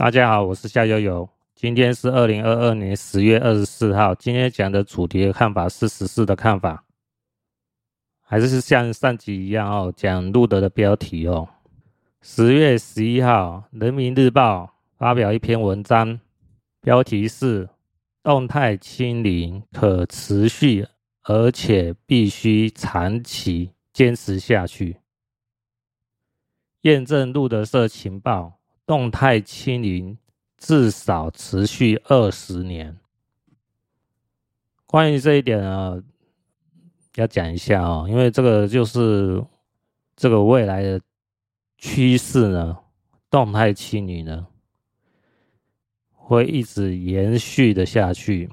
大家好，我是夏悠悠。今天是二零二二年十月二十四号。今天讲的主题的看法是十四的看法，还是像上集一样哦，讲路德的标题哦。十月十一号，《人民日报》发表一篇文章，标题是“动态清零可持续，而且必须长期坚持下去”，验证路德社情报。动态清零至少持续二十年。关于这一点呢，要讲一下哦，因为这个就是这个未来的趋势呢，动态清零呢会一直延续的下去。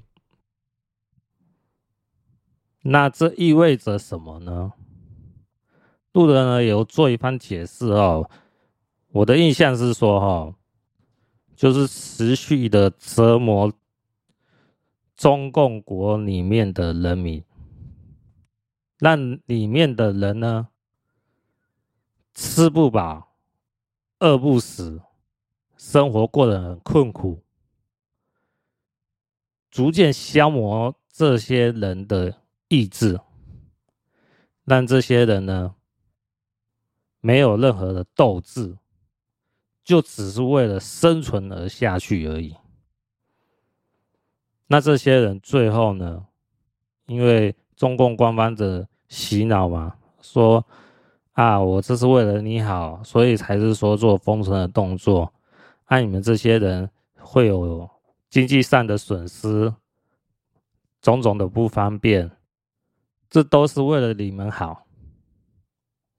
那这意味着什么呢？路德呢有做一番解释哦。我的印象是说，哈，就是持续的折磨中共国里面的人民，让里面的人呢吃不饱、饿不死，生活过得很困苦，逐渐消磨这些人的意志，让这些人呢没有任何的斗志。就只是为了生存而下去而已。那这些人最后呢？因为中共官方的洗脑嘛，说啊，我这是为了你好，所以才是说做封城的动作。那你们这些人会有经济上的损失，种种的不方便，这都是为了你们好。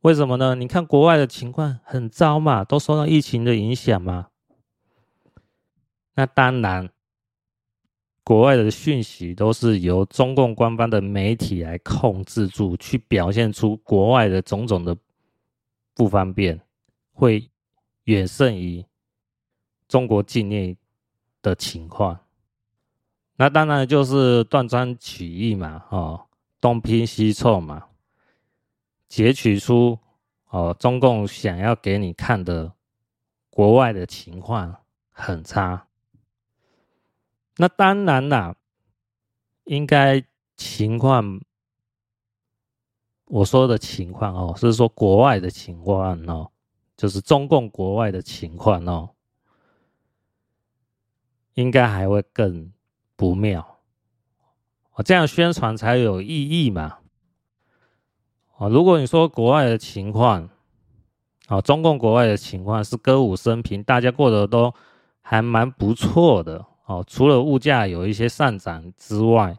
为什么呢？你看国外的情况很糟嘛，都受到疫情的影响嘛。那当然，国外的讯息都是由中共官方的媒体来控制住，去表现出国外的种种的不方便，会远胜于中国境内的情况。那当然就是断章取义嘛，哦，东拼西凑嘛。截取出哦，中共想要给你看的国外的情况很差。那当然啦，应该情况，我说的情况哦，是说国外的情况哦，就是中共国外的情况哦，应该还会更不妙。我这样宣传才有意义嘛。啊，如果你说国外的情况，啊，中共国外的情况是歌舞升平，大家过得都还蛮不错的，哦，除了物价有一些上涨之外，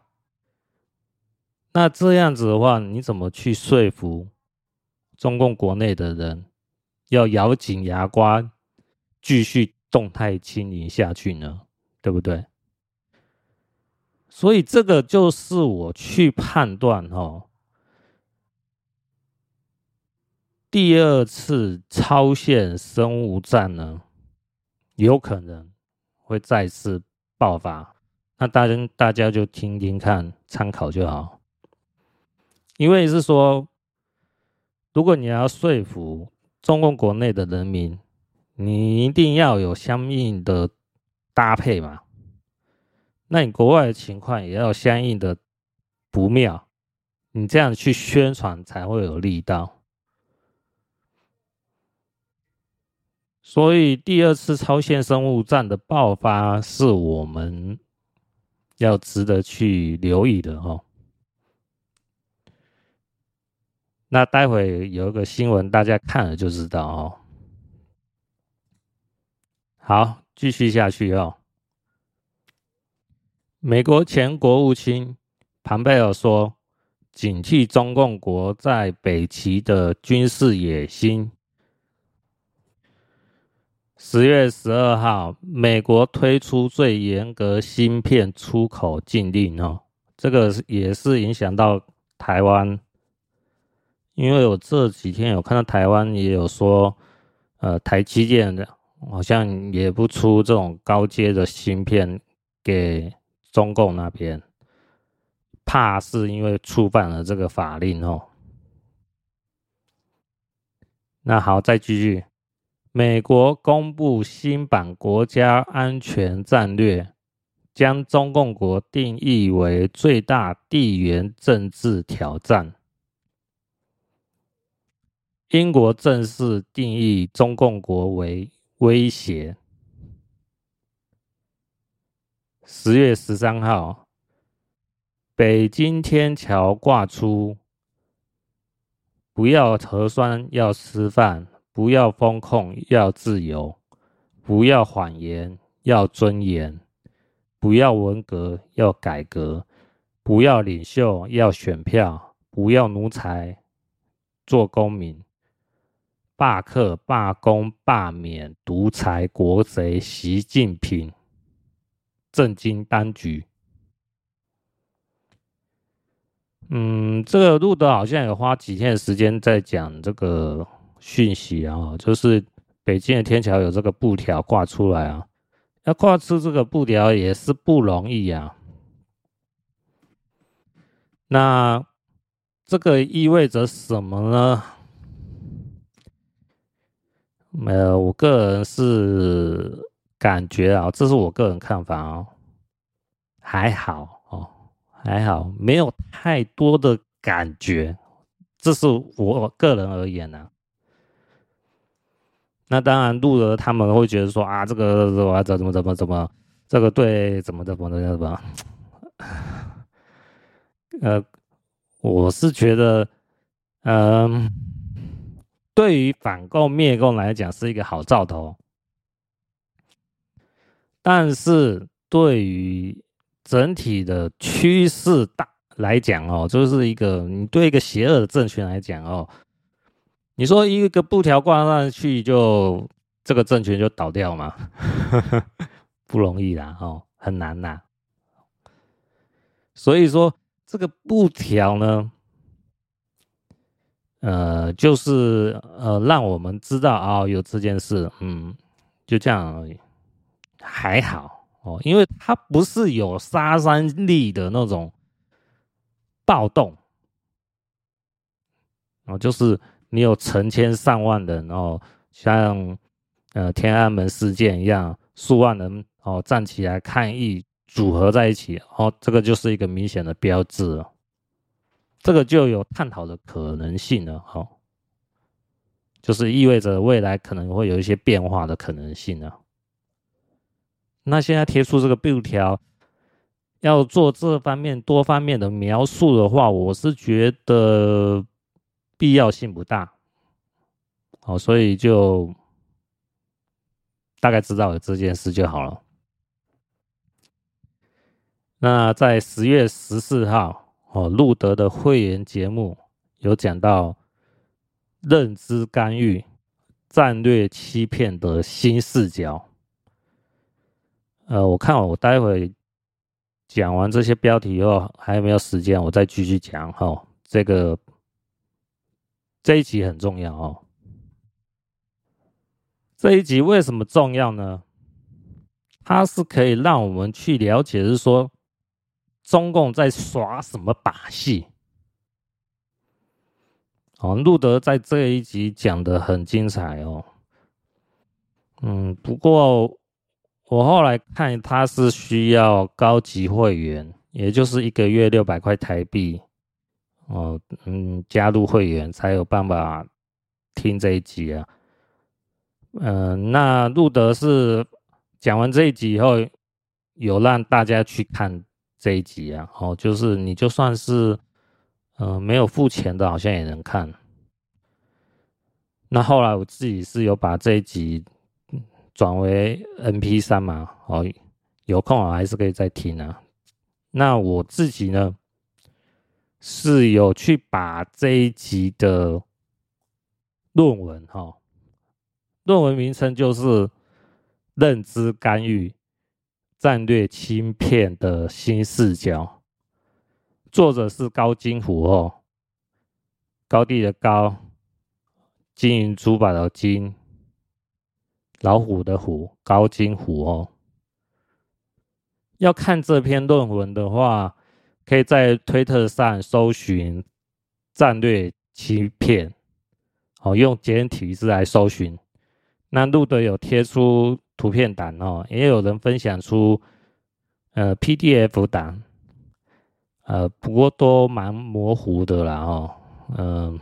那这样子的话，你怎么去说服中共国内的人要咬紧牙关继续动态清零下去呢？对不对？所以这个就是我去判断哦。第二次超限生物战呢，有可能会再次爆发。那大家大家就听听看，参考就好。因为是说，如果你要说服中共国内的人民，你一定要有相应的搭配嘛。那你国外的情况也要相应的不妙，你这样去宣传才会有力道。所以，第二次超限生物战的爆发是我们要值得去留意的哦。那待会有一个新闻，大家看了就知道哦。好，继续下去哦。美国前国务卿庞贝尔说：“警惕中共国在北极的军事野心。”十月十二号，美国推出最严格芯片出口禁令哦，这个也是影响到台湾，因为我这几天有看到台湾也有说，呃，台积电的好像也不出这种高阶的芯片给中共那边，怕是因为触犯了这个法令哦。那好，再继续。美国公布新版国家安全战略，将中共国定义为最大地缘政治挑战。英国正式定义中共国为威胁。十月十三号，北京天桥挂出：不要核酸，要吃饭。不要封控，要自由；不要谎言，要尊严；不要文革，要改革；不要领袖，要选票；不要奴才，做公民。罢课、罢工、罢免独裁国贼习近平，震惊当局。嗯，这个路德好像有花几天的时间在讲这个。讯息啊，就是北京的天桥有这个布条挂出来啊，要挂出这个布条也是不容易啊。那这个意味着什么呢？呃，我个人是感觉啊，这是我个人看法哦，还好哦，还好，没有太多的感觉，这是我个人而言呢、啊。那当然，路德他们会觉得说啊，这个怎么怎么怎么怎么，这个对怎么怎么怎么怎么，呃，我是觉得，嗯、对于反共灭共来讲是一个好兆头，但是对于整体的趋势大来讲哦，就是一个你对一个邪恶的政权来讲哦。你说一个布条挂上去就这个政权就倒掉吗？不容易啦，哦，很难呐。所以说这个布条呢，呃，就是呃，让我们知道、哦，有这件事，嗯，就这样而已，还好哦，因为它不是有杀伤力的那种暴动，哦，就是。你有成千上万人哦，像呃天安门事件一样，数万人哦站起来抗议，组合在一起哦，这个就是一个明显的标志了，这个就有探讨的可能性了哦，就是意味着未来可能会有一些变化的可能性了。那现在贴出这个布条，要做这方面多方面的描述的话，我是觉得。必要性不大，好，所以就大概知道了这件事就好了。那在十月十四号，哦，路德的会员节目有讲到认知干预、战略欺骗的新视角。呃，我看我待会讲完这些标题以后，还有没有时间，我再继续讲哈，这个。这一集很重要哦。这一集为什么重要呢？它是可以让我们去了解，是说中共在耍什么把戏。哦，路德在这一集讲的很精彩哦。嗯，不过我后来看，他是需要高级会员，也就是一个月六百块台币。哦，嗯，加入会员才有办法听这一集啊。嗯、那路德是讲完这一集以后，有让大家去看这一集啊。哦，就是你就算是嗯、没有付钱的，好像也能看。那后来我自己是有把这一集转为 MP3 嘛，哦，有空我还是可以再听啊。那我自己呢？是有去把这一集的论文哈，论文名称就是《认知干预、战略欺骗的新视角》，作者是高金虎哦，高地的高，金银珠宝的金，老虎的虎，高金虎哦。要看这篇论文的话。可以在推特上搜寻“战略欺骗”，哦，用简体字来搜寻，那路德有贴出图片档哦，也有人分享出呃 PDF 档，呃，不过都蛮模糊的啦哦，嗯、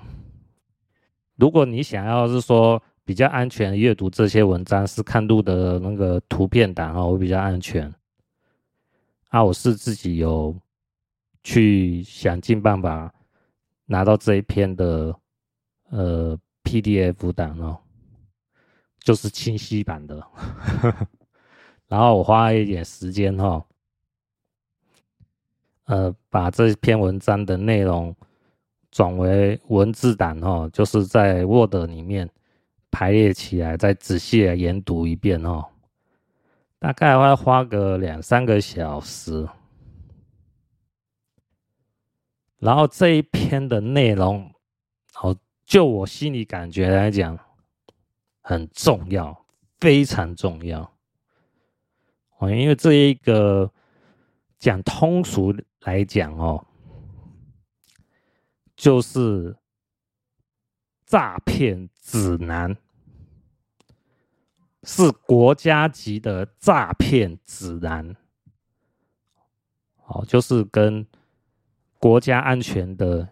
如果你想要是说比较安全阅读这些文章，是看路德那个图片档哦，会比较安全。啊，我是自己有去想尽办法拿到这一篇的呃 PDF 档哦。就是清晰版的，然后我花一点时间哈，呃，把这篇文章的内容转为文字档哈，就是在 Word 里面排列起来，再仔细的研读一遍哦，大概会花个两三个小时，然后这一篇的内容，哦，就我心里感觉来讲。很重要，非常重要。哦，因为这一个讲通俗来讲哦，就是诈骗指南，是国家级的诈骗指南。哦，就是跟国家安全的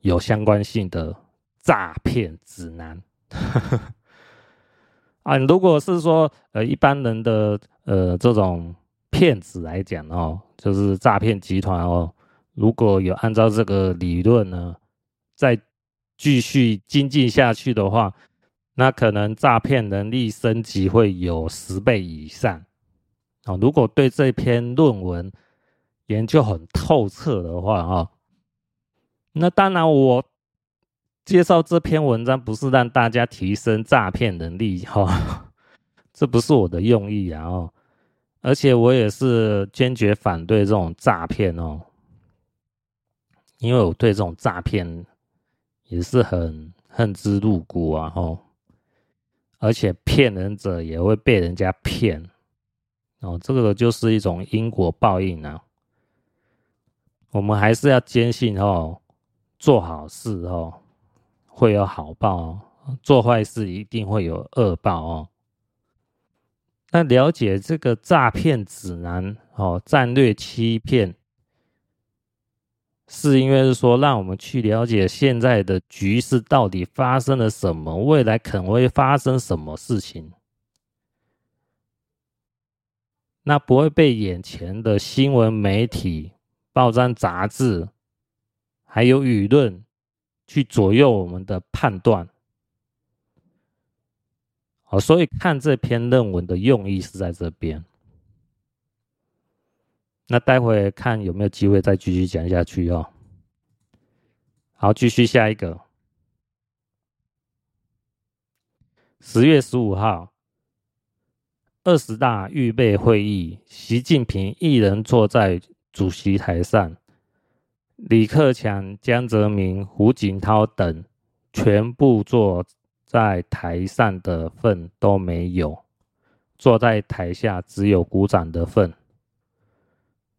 有相关性的诈骗指南。啊，如果是说呃一般人的呃这种骗子来讲哦，就是诈骗集团哦，如果有按照这个理论呢，再继续精进下去的话，那可能诈骗能力升级会有十倍以上。哦，如果对这篇论文研究很透彻的话啊，那当然我。介绍这篇文章不是让大家提升诈骗能力哈，这不是我的用意啊哦，而且我也是坚决反对这种诈骗哦，因为我对这种诈骗也是很恨之入骨啊哦，而且骗人者也会被人家骗哦，这个就是一种因果报应啊，我们还是要坚信哦，做好事哦。会有好报哦，做坏事一定会有恶报哦。那了解这个诈骗指南哦，战略欺骗，是因为是说让我们去了解现在的局势到底发生了什么，未来可能会发生什么事情，那不会被眼前的新闻媒体、报章杂志还有舆论。去左右我们的判断，好，所以看这篇论文的用意是在这边。那待会看有没有机会再继续讲下去哦。好，继续下一个。十月十五号，二十大预备会议，习近平一人坐在主席台上。李克强、江泽民、胡锦涛等全部坐在台上的份都没有，坐在台下只有鼓掌的份。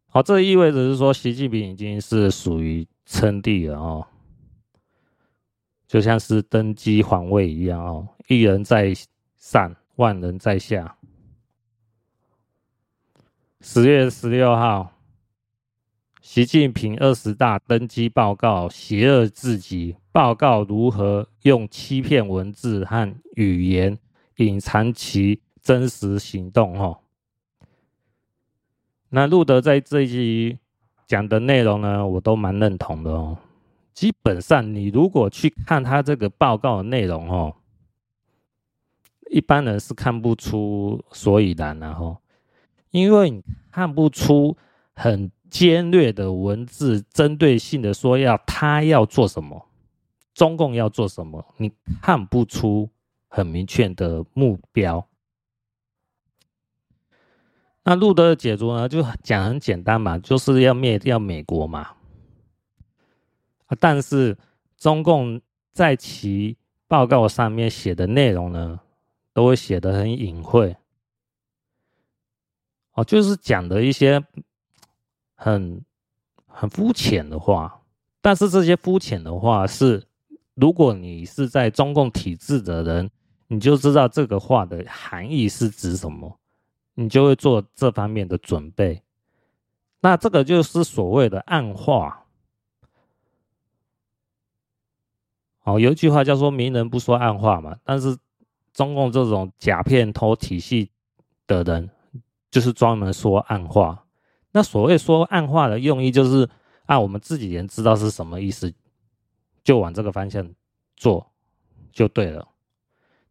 好，这意味着是说，习近平已经是属于称帝了哦，就像是登基皇位一样哦，一人在上，万人在下。十月十六号。习近平二十大登基报告邪恶至极，报告如何用欺骗文字和语言隐藏其真实行动。哦，那路德在这一集讲的内容呢，我都蛮认同的哦。基本上，你如果去看他这个报告的内容，哦，一般人是看不出所以然的哦，因为你看不出很。尖锐的文字，针对性的说要他要做什么，中共要做什么，你看不出很明确的目标。那路德的解读呢，就讲很简单嘛，就是要灭掉美国嘛。但是中共在其报告上面写的内容呢，都会写得很隐晦。哦，就是讲的一些。很很肤浅的话，但是这些肤浅的话是，如果你是在中共体制的人，你就知道这个话的含义是指什么，你就会做这方面的准备。那这个就是所谓的暗话。哦，有一句话叫做“明人不说暗话”嘛，但是中共这种假骗头体系的人，就是专门说暗话。那所谓说暗话的用意，就是按我们自己人知道是什么意思，就往这个方向做就对了。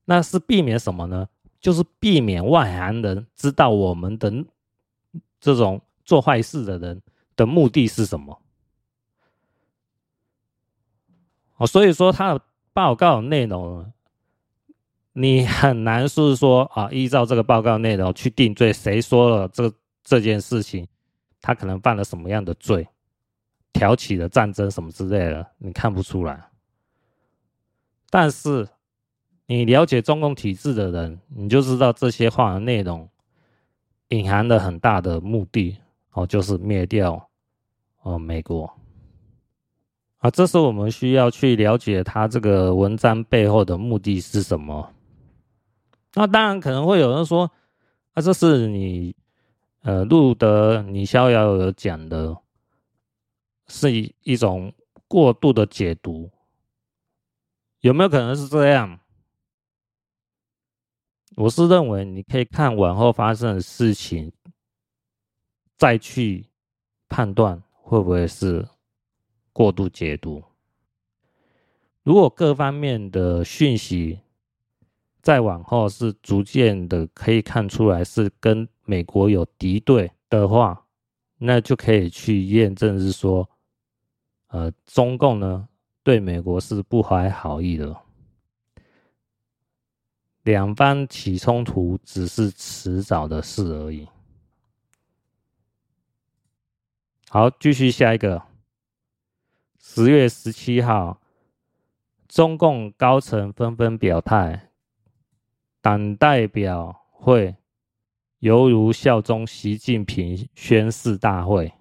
那是避免什么呢？就是避免外行人知道我们的这种做坏事的人的目的是什么。哦，所以说他的报告内容，你很难是说啊，依照这个报告内容去定罪，谁说了这这件事情，他可能犯了什么样的罪，挑起了战争什么之类的，你看不出来。但是你了解中共体制的人，你就知道这些话的内容隐含了很大的目的，哦，就是灭掉哦美国。啊，这是我们需要去了解他这个文章背后的目的是什么。那当然可能会有人说，啊，这是你呃路德你逍遥有讲的，是一一种过度的解读，有没有可能是这样？我是认为你可以看往后发生的事情，再去判断会不会是。过度解读。如果各方面的讯息再往后是逐渐的可以看出来是跟美国有敌对的话，那就可以去验证是说，呃，中共呢对美国是不怀好意的，两方起冲突只是迟早的事而已。好，继续下一个。十月十七号，中共高层纷纷表态，党代表会犹如效忠习近平宣誓大会。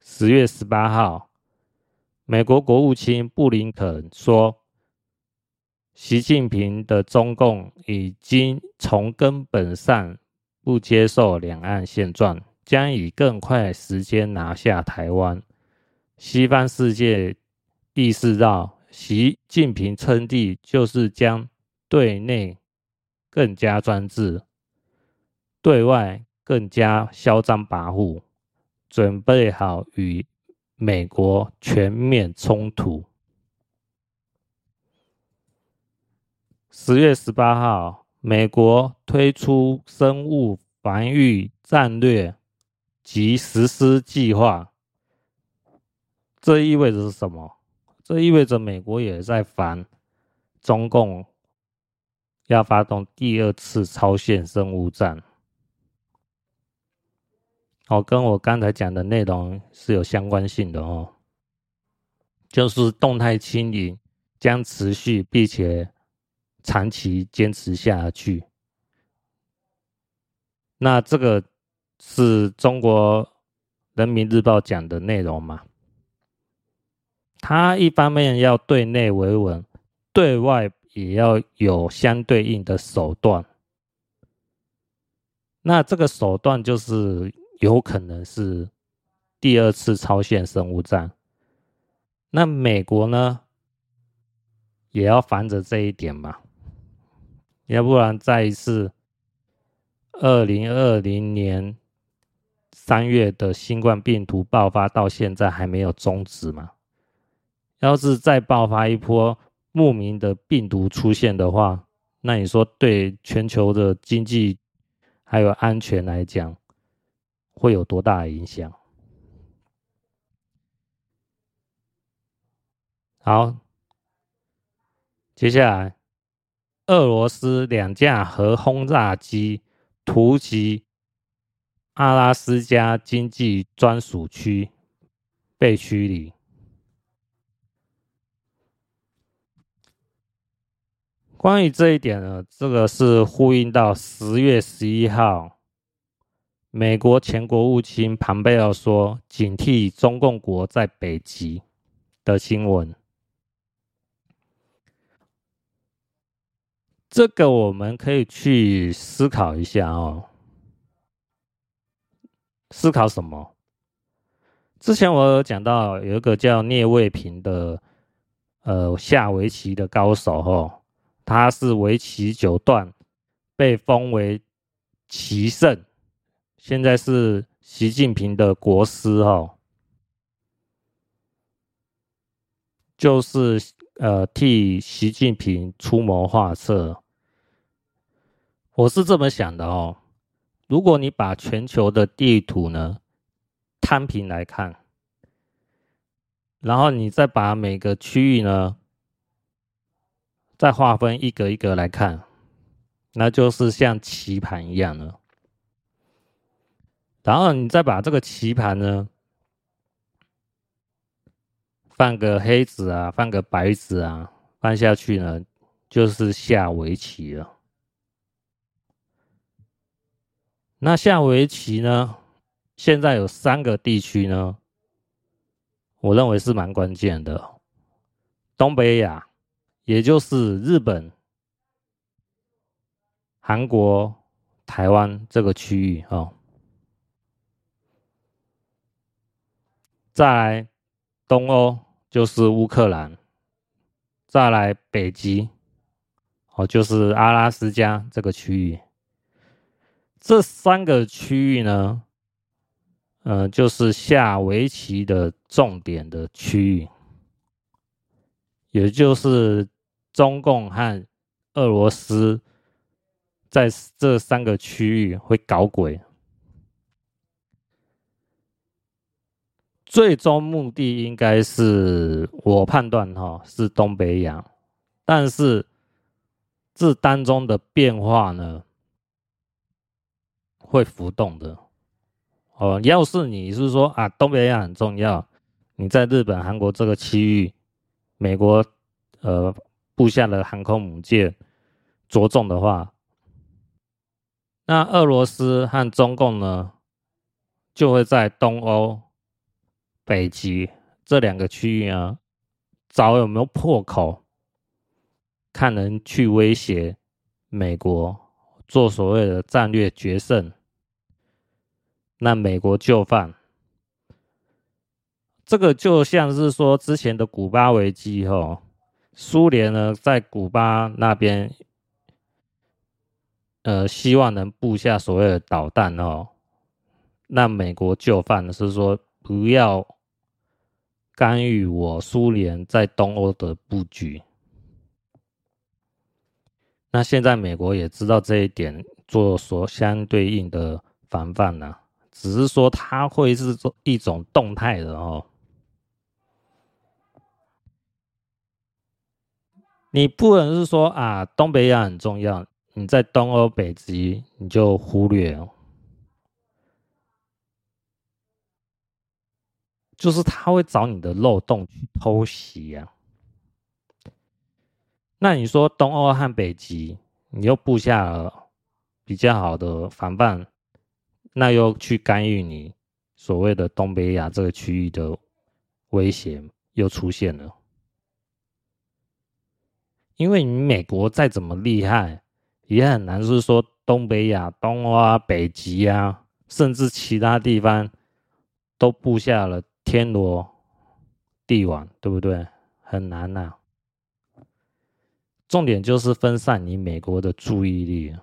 十月十八号，美国国务卿布林肯说，习近平的中共已经从根本上不接受两岸现状，将以更快时间拿下台湾。西方世界意识到，习近平称帝就是将对内更加专制，对外更加嚣张跋扈，准备好与美国全面冲突。十月十八号，美国推出生物防御战略及实施计划。这意味着是什么？这意味着美国也在防中共要发动第二次超限生物战。哦，跟我刚才讲的内容是有相关性的哦，就是动态清零将持续并且长期坚持下去。那这个是中国人民日报讲的内容嘛？他一方面要对内维稳，对外也要有相对应的手段。那这个手段就是有可能是第二次超限生物战。那美国呢，也要防着这一点嘛，要不然再一次二零二零年三月的新冠病毒爆发到现在还没有终止嘛。要是再爆发一波莫名的病毒出现的话，那你说对全球的经济还有安全来讲，会有多大的影响？好，接下来，俄罗斯两架核轰炸机突袭阿拉斯加经济专属区，被驱离。关于这一点呢，这个是呼应到十月十一号，美国前国务卿庞贝奥说警惕中共国在北极的新闻。这个我们可以去思考一下哦。思考什么？之前我有讲到有一个叫聂卫平的，呃，下围棋的高手哦，他是围棋九段，被封为棋圣，现在是习近平的国师哦，就是呃替习近平出谋划策。我是这么想的哦。如果你把全球的地图呢摊平来看，然后你再把每个区域呢再划分一格一格来看，那就是像棋盘一样的。然后你再把这个棋盘呢放个黑子啊，放个白子啊，放下去呢就是下围棋了。那下围棋呢？现在有三个地区呢，我认为是蛮关键的。东北亚，也就是日本、韩国、台湾这个区域哦。再来东欧，就是乌克兰。再来北极，哦，就是阿拉斯加这个区域。这三个区域呢，呃，就是下围棋的重点的区域，也就是中共和俄罗斯在这三个区域会搞鬼，最终目的应该是我判断哈，是东北亚，但是这当中的变化呢？会浮动的哦。要是你是说啊，东北亚很重要，你在日本、韩国这个区域，美国呃布下的航空母舰着重的话，那俄罗斯和中共呢，就会在东欧、北极这两个区域啊，找有没有破口，看能去威胁美国。做所谓的战略决胜，那美国就范。这个就像是说之前的古巴危机吼，苏联呢在古巴那边，呃，希望能布下所谓的导弹哦，那美国就范是说不要干预我苏联在东欧的布局。那现在美国也知道这一点，做所相对应的防范呢、只是说它会是做一种动态的哦。你不能是说啊，东北亚很重要，你在东欧、北极你就忽略哦，就是他会找你的漏洞去偷袭呀、啊。那你说东欧和北极，你又布下了比较好的防范，那又去干预你所谓的东北亚这个区域的威胁又出现了，因为你美国再怎么厉害，也很难是说东北亚、东欧啊、北极啊，甚至其他地方都布下了天罗地网，对不对？很难呐、啊。重点就是分散你美国的注意力，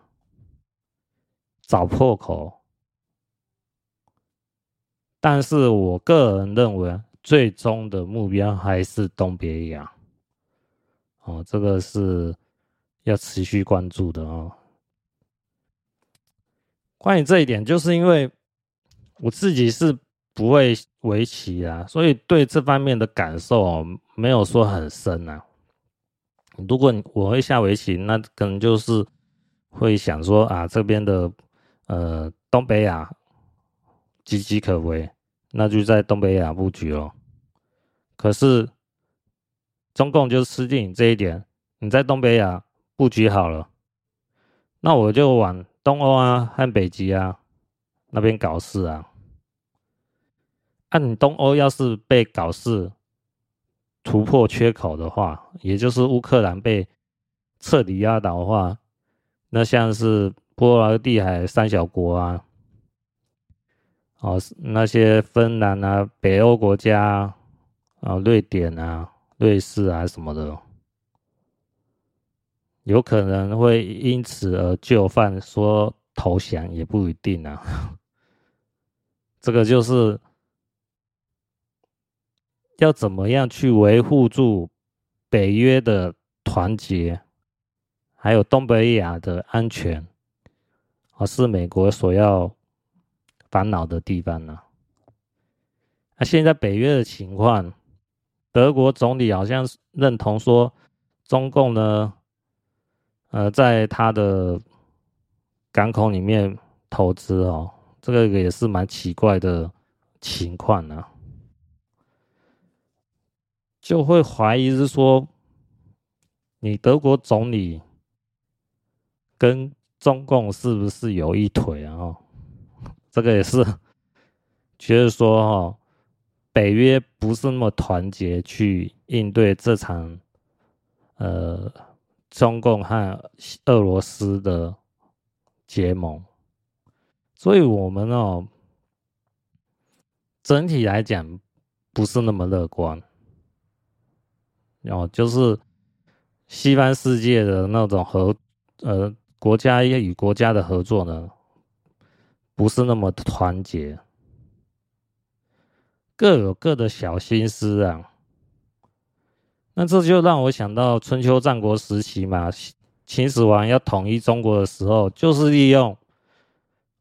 找破口。但是我个人认为，最终的目标还是东北亚。哦，这个是要持续关注的哦。关于这一点，就是因为我自己是不会围棋啊，所以对这方面的感受哦没有说很深啊。如果我会下围棋，那可能就是会想说啊，这边的呃东北亚岌岌可危，那就在东北亚布局哦。可是中共就吃定这一点，你在东北亚布局好了，那我就往东欧啊和北极啊那边搞事啊。按、啊、你东欧要是被搞事，突破缺口的话，也就是乌克兰被彻底压倒的话，那像是波罗的海三小国啊，哦，那些芬兰啊、北欧国家啊、瑞典啊、瑞士啊什么的，有可能会因此而就范，说投降也不一定啊。这个就是要怎么样去维护住北约的团结。还有东北亚的安全，而是美国所要烦恼的地方呢。那现在北约的情况，德国总理好像认同说，中共呢，呃，在他的港口里面投资哦，这个也是蛮奇怪的情况呢，就会怀疑是说，你德国总理。跟中共是不是有一腿啊？这个也是觉得说哈，北约不是那么团结去应对这场呃中共和俄罗斯的结盟，所以我们哦整体来讲不是那么乐观，哦，就是西方世界的那种和呃。国家与国家的合作呢，不是那么团结，各有各的小心思啊。那这就让我想到春秋战国时期嘛，秦始皇要统一中国的时候，就是利用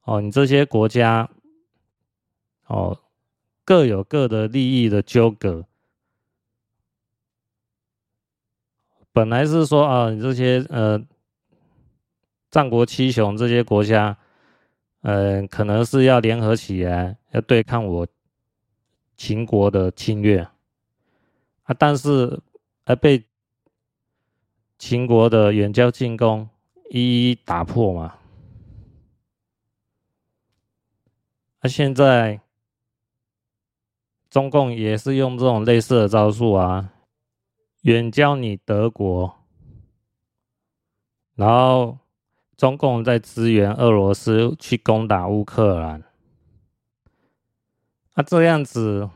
哦，你这些国家哦，各有各的利益的纠葛。本来是说啊，你这些呃。战国七雄这些国家，嗯、可能是要联合起来，要对抗我秦国的侵略啊，但是还被秦国的远交近攻一一打破嘛。那、现在中共也是用这种类似的招数啊，远交你德国，然后。中共在支援俄罗斯去攻打乌克兰，那这样子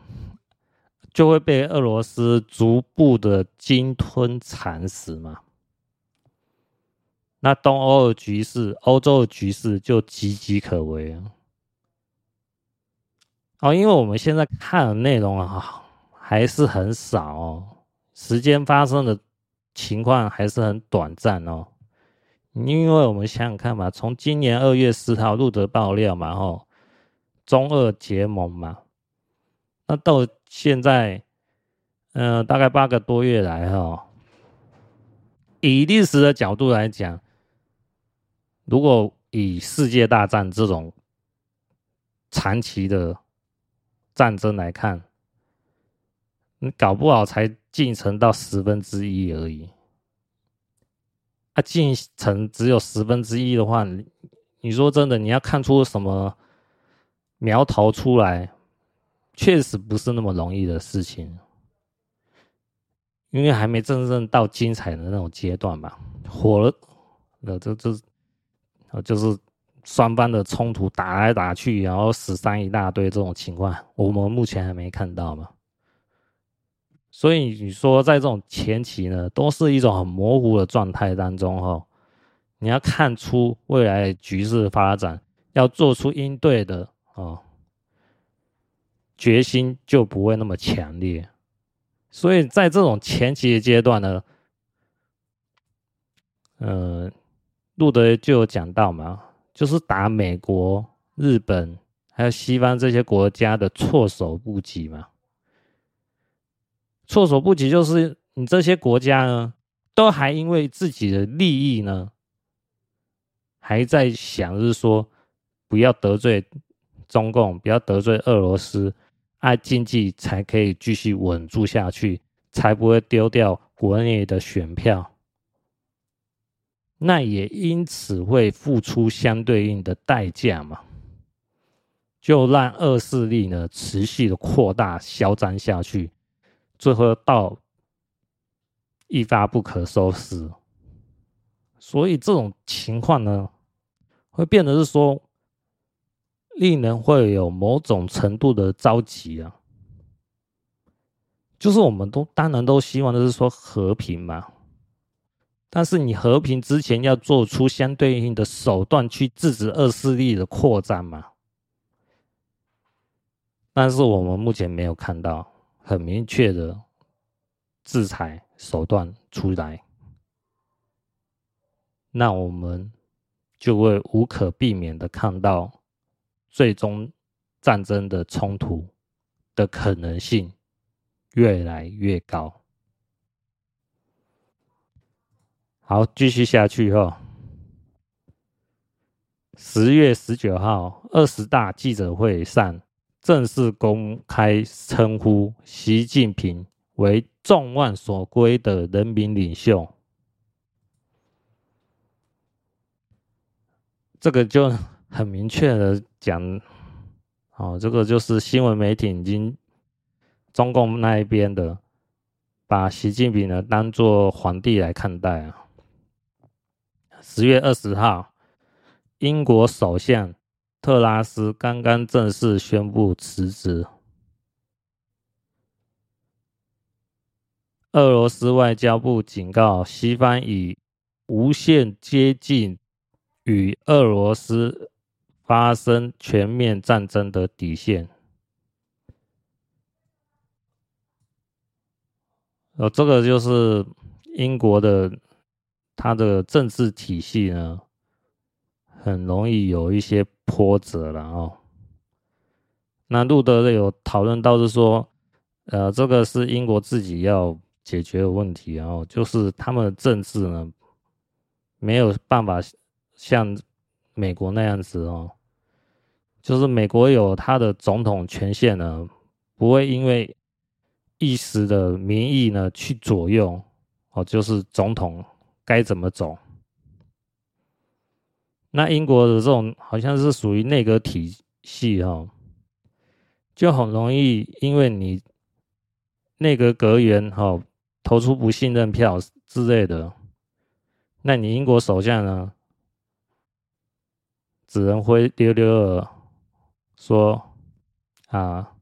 就会被俄罗斯逐步的鲸吞蚕食嘛？那东欧的局势、欧洲的局势就岌岌可危啊！哦，因为我们现在看的内容啊，还是很少哦，时间发生的情况还是很短暂哦。因为我们想想看嘛，从今年二月十号路德爆料嘛，吼，中俄结盟嘛，那到现在，嗯、呃，大概八个多月来，哈，以历史的角度来讲，如果以世界大战这种长期的战争来看，你搞不好才进程到十分之一而已。啊进程只有十分之一的话，你说真的，你要看出什么苗头出来，确实不是那么容易的事情，因为还没真正到精彩的那种阶段吧。火了，那这这，就是双方的冲突打来打去，然后死伤一大堆这种情况，我们目前还没看到嘛。所以你说，在这种前期呢，都是一种很模糊的状态当中哈，你要看出未来局势发展，要做出应对的啊决心就不会那么强烈。所以在这种前期的阶段呢，呃，路德就有讲到嘛，就是打美国、日本还有西方这些国家的措手不及嘛。措手不及，就是你这些国家呢，都还因为自己的利益呢，还在想着说，不要得罪中共，不要得罪俄罗斯，爱经济才可以继续稳住下去，才不会丢掉国内的选票。那也因此会付出相对应的代价嘛，就让恶势力呢持续的扩大、嚣张下去。最后到一发不可收拾，所以这种情况呢，会变得是说，令人会有某种程度的着急啊。就是我们都当然都希望的是说和平嘛，但是你和平之前要做出相对应的手段去制止恶势力的扩张嘛。但是我们目前没有看到很明确的制裁手段出来，那我们就会无可避免的看到最终战争的冲突的可能性。越来越高。好，继续下去后，十月十九号，二十大记者会上正式公开称呼习近平为众望所归的人民领袖。这个就很明确的讲，哦，这个就是新闻媒体已经。中共那一边的，把习近平呢当做皇帝来看待啊。十月二十号，英国首相特拉斯刚刚正式宣布辞职。俄罗斯外交部警告西方已无限接近与俄罗斯发生全面战争的底线。呃，这个就是英国的，它的政治体系呢，很容易有一些波折了哦。那路德有讨论到是说，呃，这个是英国自己要解决的问题，然后就是他们的政治呢，没有办法像美国那样子哦，就是美国有他的总统权限呢，不会因为。一时的民意呢，去左右哦，就是总统该怎么走。那英国的这种好像是属于内阁体系哈，就很容易因为你内阁阁员哈投出不信任票之类的，那你英国首相呢，只能灰溜溜的说啊，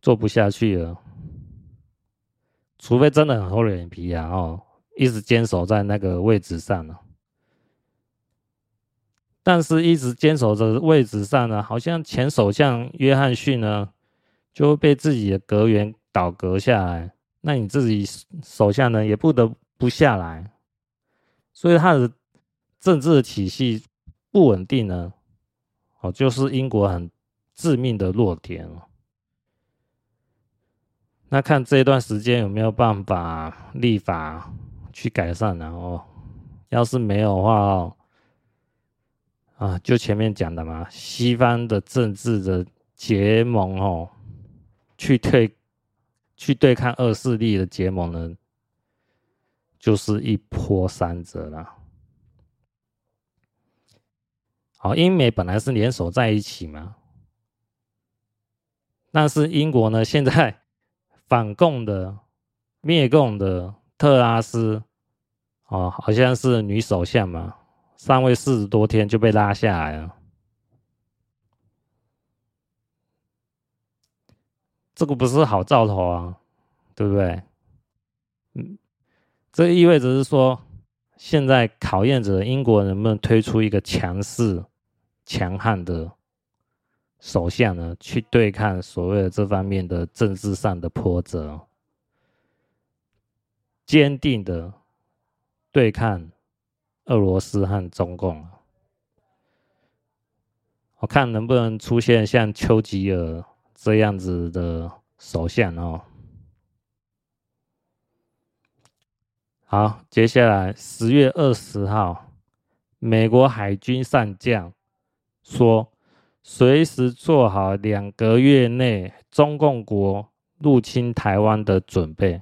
做不下去了。除非真的很厚脸皮啊，哦，一直坚守在那个位置上呢。但是，一直坚守着位置上呢，好像前首相约翰逊呢，就会被自己的阁员倒阁下来，那你自己首相呢，也不得不下来。所以，他的政治体系不稳定呢，哦，就是英国很致命的弱点。那看这一段时间有没有办法立法去改善，然后要是没有的话哦，啊，就前面讲的嘛，西方的政治的结盟哦，去对去对抗恶势力的结盟呢，就是一波三折了。好，英美本来是联手在一起嘛，但是英国呢，现在。反共的、灭共的特拉斯，哦，好像是女首相嘛，上位四十多天就被拉下来了，这个不是好兆头啊，对不对？嗯，这意味着是说，现在考验着英国能不能推出一个强势、强悍的。首相呢，去对抗所谓的这方面的政治上的波折，坚定的对抗俄罗斯和中共。我看能不能出现像丘吉尔这样子的首相哦。好，接下来十月二十号，美国海军上将说。随时做好两个月内中共国入侵台湾的准备。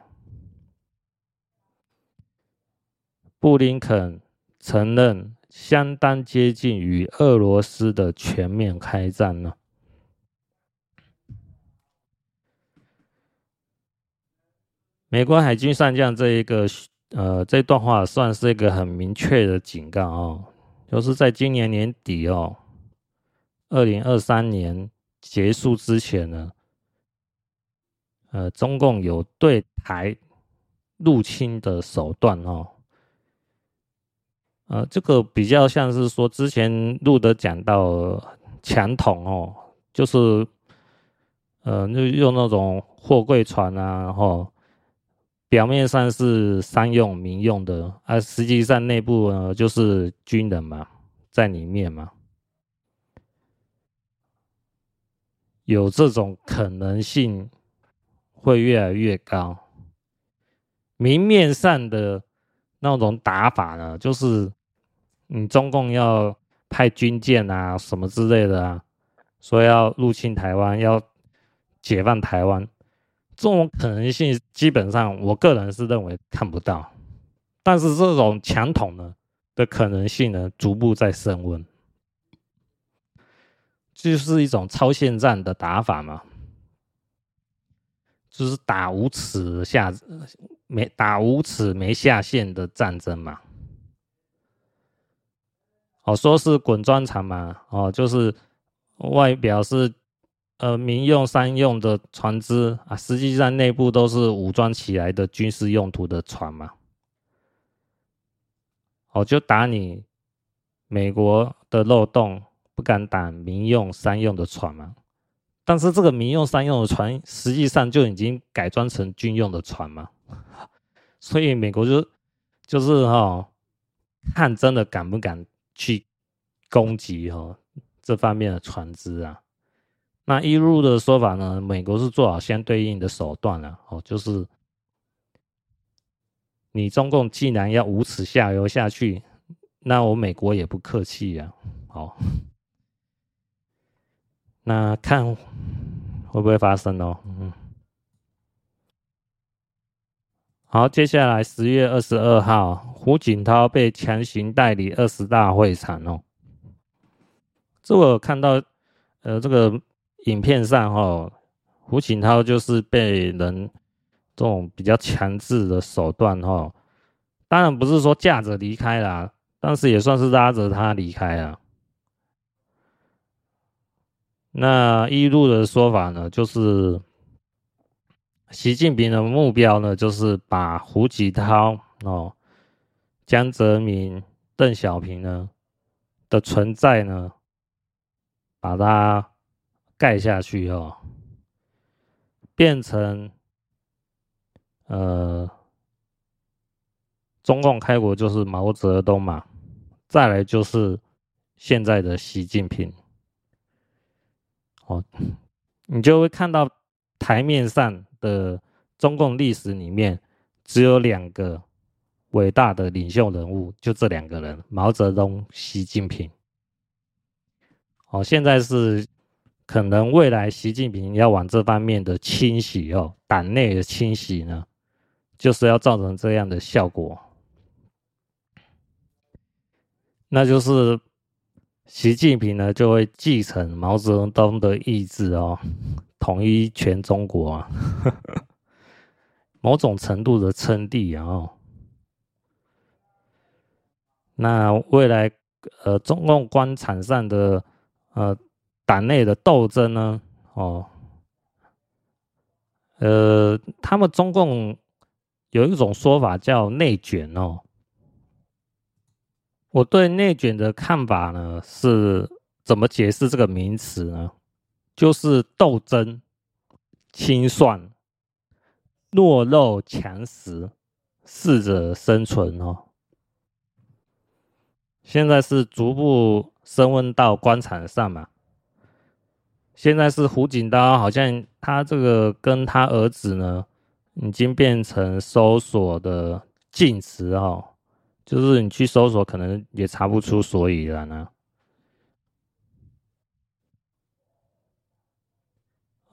布林肯承认，相当接近与俄罗斯的全面开战呢。美国海军上将这一个呃，这段话算是一个很明确的警告哦，就是在今年年底哦，二零二三年结束之前呢，呃，中共有对台入侵的手段哦，呃，这个比较像是说之前录的讲到抢统哦，就是呃，就用那种货柜船啊，然后表面上是商用民用的，而实际上内部呢就是军人嘛，在里面嘛，有这种可能性会越来越高。明面上的那种打法呢，就是你中共要派军舰啊什么之类的啊，说要入侵台湾，要解放台湾，这种可能性基本上我个人是认为看不到。但是这种强统呢的可能性呢，逐步在升温，就是一种超限战的打法嘛。就是打无耻下没打无耻没下限的战争嘛，哦，说是滚装船嘛，哦，就是外表是呃民用商用的船只啊，实际上内部都是武装起来的军事用途的船嘛，哦，就打你美国的漏洞，不敢打民用商用的船嘛。但是这个民用商用的船，实际上就已经改装成军用的船嘛，所以美国就就是哈、哦，看真的敢不敢去攻击哈、哦、这方面的船只啊？那一路的说法呢，美国是做好相对应的手段了哦，就是你中共既然要无耻下游下去，那我美国也不客气呀，好。那看会不会发生哦？嗯，好，接下来十月二十二号，胡锦涛被强行带离二十大会场哦。这我看到，呃，这个影片上哈，胡锦涛就是被人这种比较强制的手段哈，当然不是说架着离开啦，但是也算是拉着他离开啊。那一路的说法呢，就是习近平的目标呢，就是把胡锦涛哦、江泽民、邓小平呢的存在呢，把它盖下去哦，变成呃，中共开国就是毛泽东嘛，再来就是现在的习近平。哦，你就会看到台面上的中共历史里面只有两个伟大的领袖人物，就这两个人：毛泽东、习近平。哦，现在是可能未来习近平要往这方面的清洗哦，党内的清洗呢，就是要造成这样的效果，那就是。习近平呢，就会继承毛泽东的意志哦，统一全中国啊，某种程度的称帝啊。哦，那未来呃，中共官场上的呃党内的斗争呢，哦，呃，他们中共有一种说法叫内卷哦。我对内卷的看法呢，是怎么解释这个名词呢？就是斗争、清算、弱肉强食、适者生存哦。现在是逐步升温到官场上嘛。现在是胡锦涛，好像他这个跟他儿子呢，已经变成搜索的禁词哦。就是你去搜索，可能也查不出所以然呢。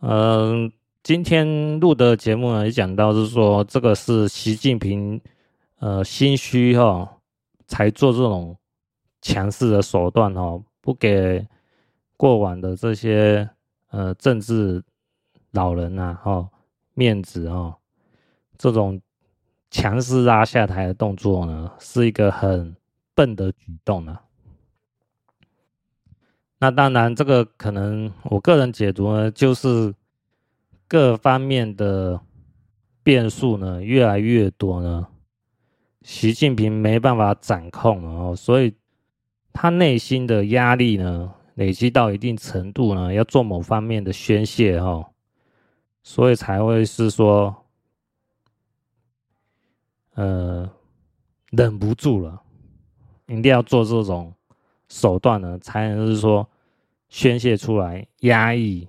嗯，今天录的节目呢，也讲到是说，这个是习近平呃心虚哈，才做这种强势的手段哈，不给过往的这些呃政治老人呐哈面子啊，这种。强势拉下台的动作呢，是一个很笨的举动呢。那当然，这个可能我个人解读呢，就是各方面的变数呢越来越多呢，习近平没办法掌控哦，所以他内心的压力呢累积到一定程度呢，要做某方面的宣泄哦，所以才会是说。呃，忍不住了，一定要做这种手段呢，才能是说宣泄出来，压抑、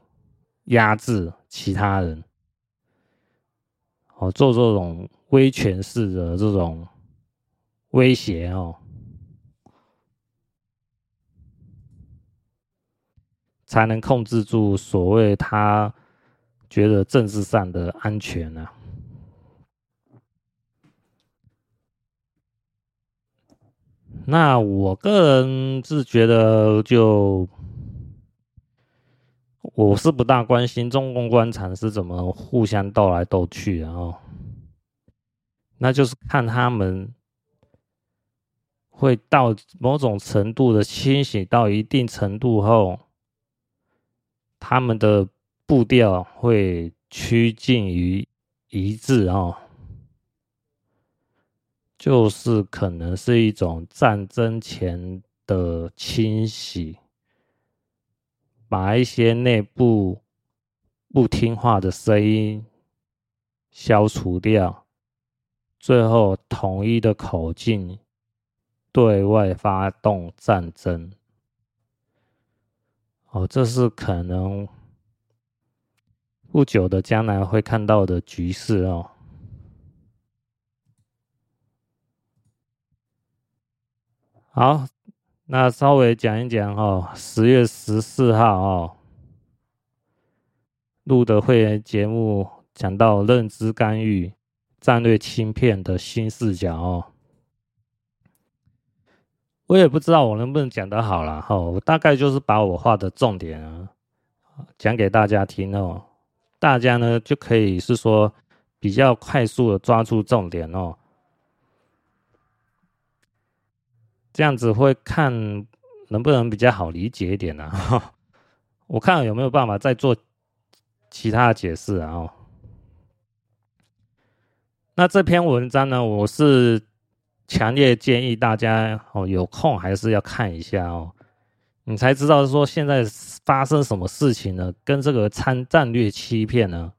压制其他人，哦，做这种威权式的这种威胁哦，才能控制住所谓他觉得政治上的安全呢、啊。那我个人是觉得，就我是不大关心中共官场是怎么互相斗来斗去的哦，那就是看他们会到某种程度的清醒到一定程度后，他们的步调会趋近于一致哦。就是可能是一种战争前的清洗，把一些内部不听话的声音消除掉，最后统一的口径对外发动战争。哦，这是可能不久的将来会看到的局势哦。好，那稍微讲一讲哦，十月十四号哦，录的会员节目讲到认知干预、战略芯片的新视角哦。我也不知道我能不能讲得好了哈，我大概就是把我画的重点啊讲给大家听哦，大家呢就可以是说比较快速的抓住重点哦。这样子会看能不能比较好理解一点呢、啊？我看有没有办法再做其他的解释啊？那这篇文章呢，我是强烈建议大家哦，有空还是要看一下哦，你才知道说现在发生什么事情呢？跟这个参战略欺骗呢，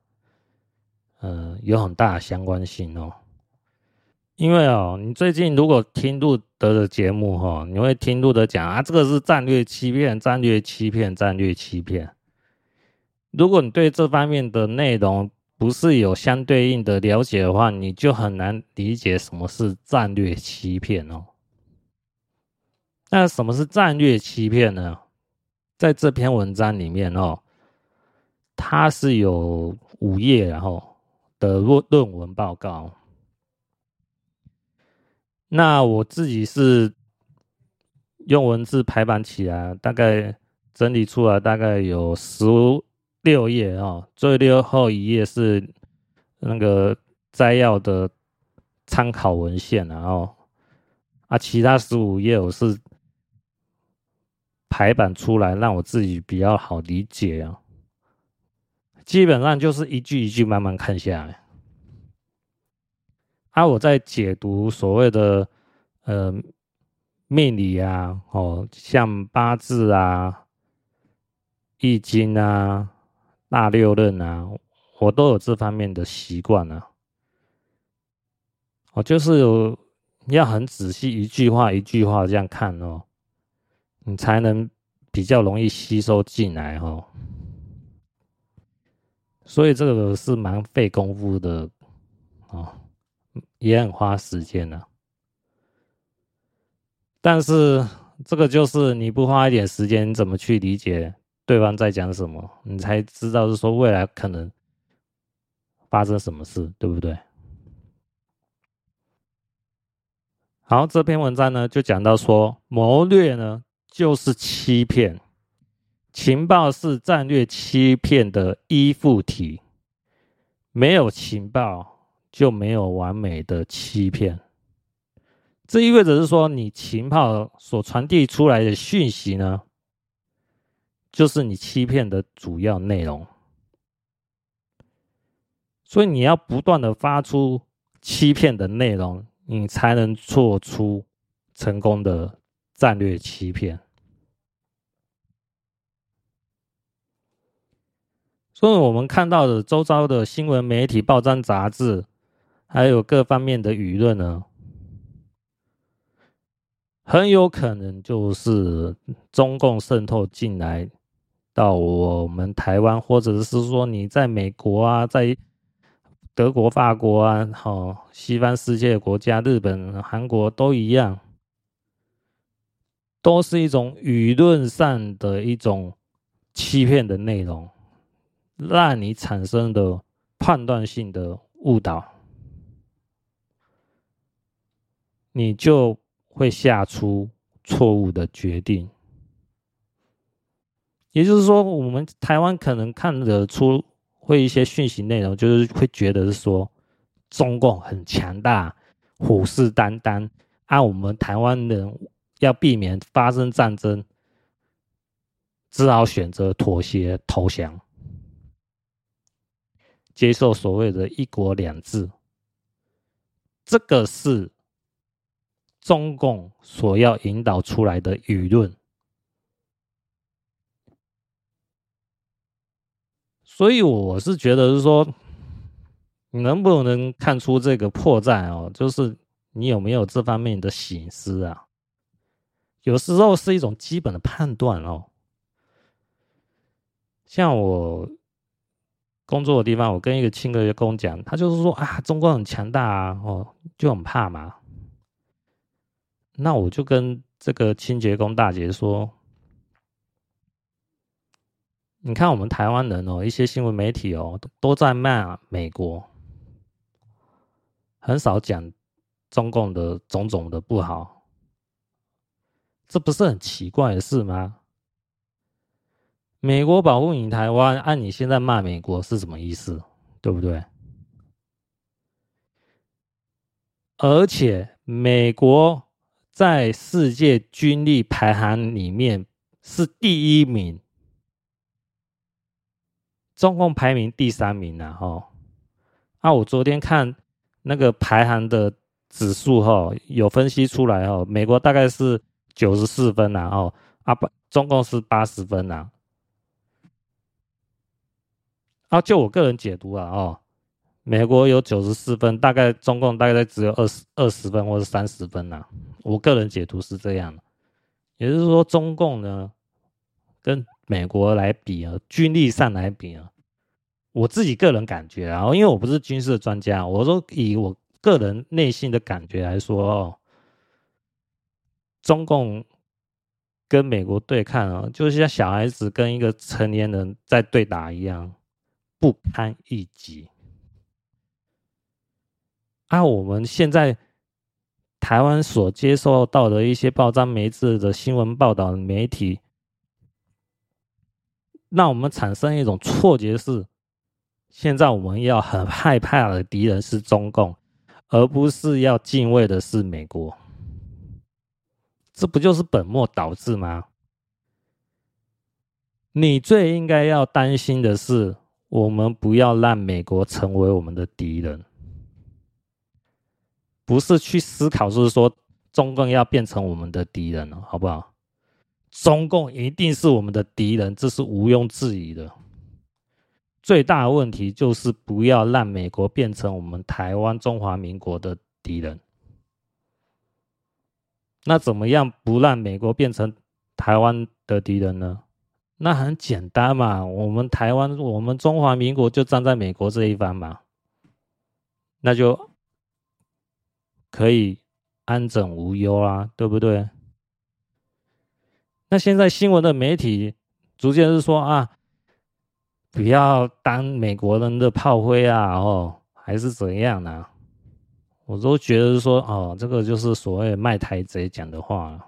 呃，有很大的相关性哦。因为哦，你最近如果听路德的节目哈，你会听路德讲啊，这个是战略欺骗，战略欺骗，战略欺骗。如果你对这方面的内容不是有相对应的了解的话，你就很难理解什么是战略欺骗哦。那什么是战略欺骗呢？在这篇文章里面哦，它是有五页然后的论论文报告。那我自己是用文字排版起来，大概整理出来大概有十六页哦，最后一页是那个摘要的参考文献，然后啊，其他十五页我是排版出来，让我自己比较好理解啊。基本上就是一句一句慢慢看下来。啊，我在解读所谓的呃命理啊，哦，像八字啊、易经啊、大六壬啊，我都有这方面的习惯啊。哦，就是有要很仔细，一句话一句话这样看哦，你才能比较容易吸收进来哦。所以这个是蛮费功夫的哦。也很花时间呢，但是这个就是你不花一点时间，怎么去理解对方在讲什么？你才知道是说未来可能发生什么事，对不对？好，这篇文章呢就讲到说，谋略呢就是欺骗，情报是战略欺骗的依附体，没有情报。就没有完美的欺骗。这意味着是说，你情报所传递出来的讯息呢，就是你欺骗的主要内容。所以你要不断的发出欺骗的内容，你才能做出成功的战略欺骗。所以我们看到的周遭的新闻媒体、报章杂志，还有各方面的舆论呢，很有可能就是中共渗透进来到我们台湾，或者是说你在美国啊，在德国、法国啊，好，西方世界国家，日本、韩国都一样，都是一种舆论上的一种欺骗的内容，让你产生的判断性的误导，你就。会下出错误的决定，也就是说，我们台湾可能看得出会一些讯息内容，就是会觉得是说中共很强大，虎视眈眈，按、啊、我们台湾人要避免发生战争，只好选择妥协投降，接受所谓的一国两制，这个是。中共所要引导出来的舆论，所以我是觉得是说，你能不能看出这个破绽哦？就是你有没有这方面的省思啊？有时候是一种基本的判断哦。像我工作的地方，我跟一个清洁工讲，他就是说啊，中国很强大啊，哦，就很怕嘛。那我就跟这个清洁工大姐说：“你看我们台湾人哦，一些新闻媒体哦，都在骂美国，很少讲中共的种种的不好，这不是很奇怪的事吗？美国保护你台湾，按你现在骂美国是什么意思？对不对？而且美国。”在世界军力排行里面是第一名，中共排名第三名了哈。啊，我昨天看那个排行的指数哈，有分析出来哈，美国大概是九十四分呐哦，啊不，中共是八十分呐。啊，就我个人解读啊哦。美国有九十四分，大概中共大概只有二十二十分或者三十分呐、我个人解读是这样，也就是说，中共呢跟美国来比啊，军力上来比啊，我自己个人感觉啊，因为我不是军事专家，我说以我个人内心的感觉来说哦，中共跟美国对抗啊，就像小孩子跟一个成年人在对打一样，不堪一击。啊、我们现在台湾所接受到的一些报章媒体的新闻报道媒体，让我们产生一种错觉是，现在我们要很害怕的敌人是中共，而不是要敬畏的是美国。这不就是本末倒置吗？你最应该要担心的是，我们不要让美国成为我们的敌人。不是去思考，就是说中共要变成我们的敌人了，好不好？中共一定是我们的敌人，这是毋庸置疑的。最大的问题就是不要让美国变成我们台湾中华民国的敌人。那怎么样不让美国变成台湾的敌人呢？那很简单嘛，我们台湾，我们中华民国就站在美国这一方嘛，那就。可以安枕无忧啊，对不对？那现在新闻的媒体逐渐是说啊，不要当美国人的炮灰啊，哦，还是怎样呢、啊？我都觉得说哦，这个就是所谓卖台贼讲的话。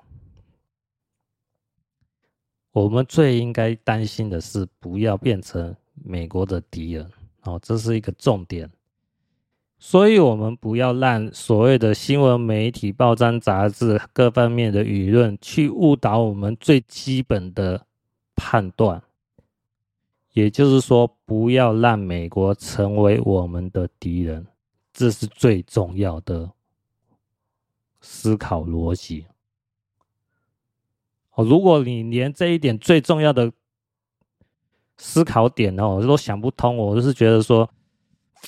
我们最应该担心的是不要变成美国的敌人哦，这是一个重点。所以，我们不要让所谓的新闻媒体、报章、杂志各方面的舆论去误导我们最基本的判断。也就是说，不要让美国成为我们的敌人，这是最重要的思考逻辑。哦，如果你连这一点最重要的思考点哦都想不通，我就是觉得说，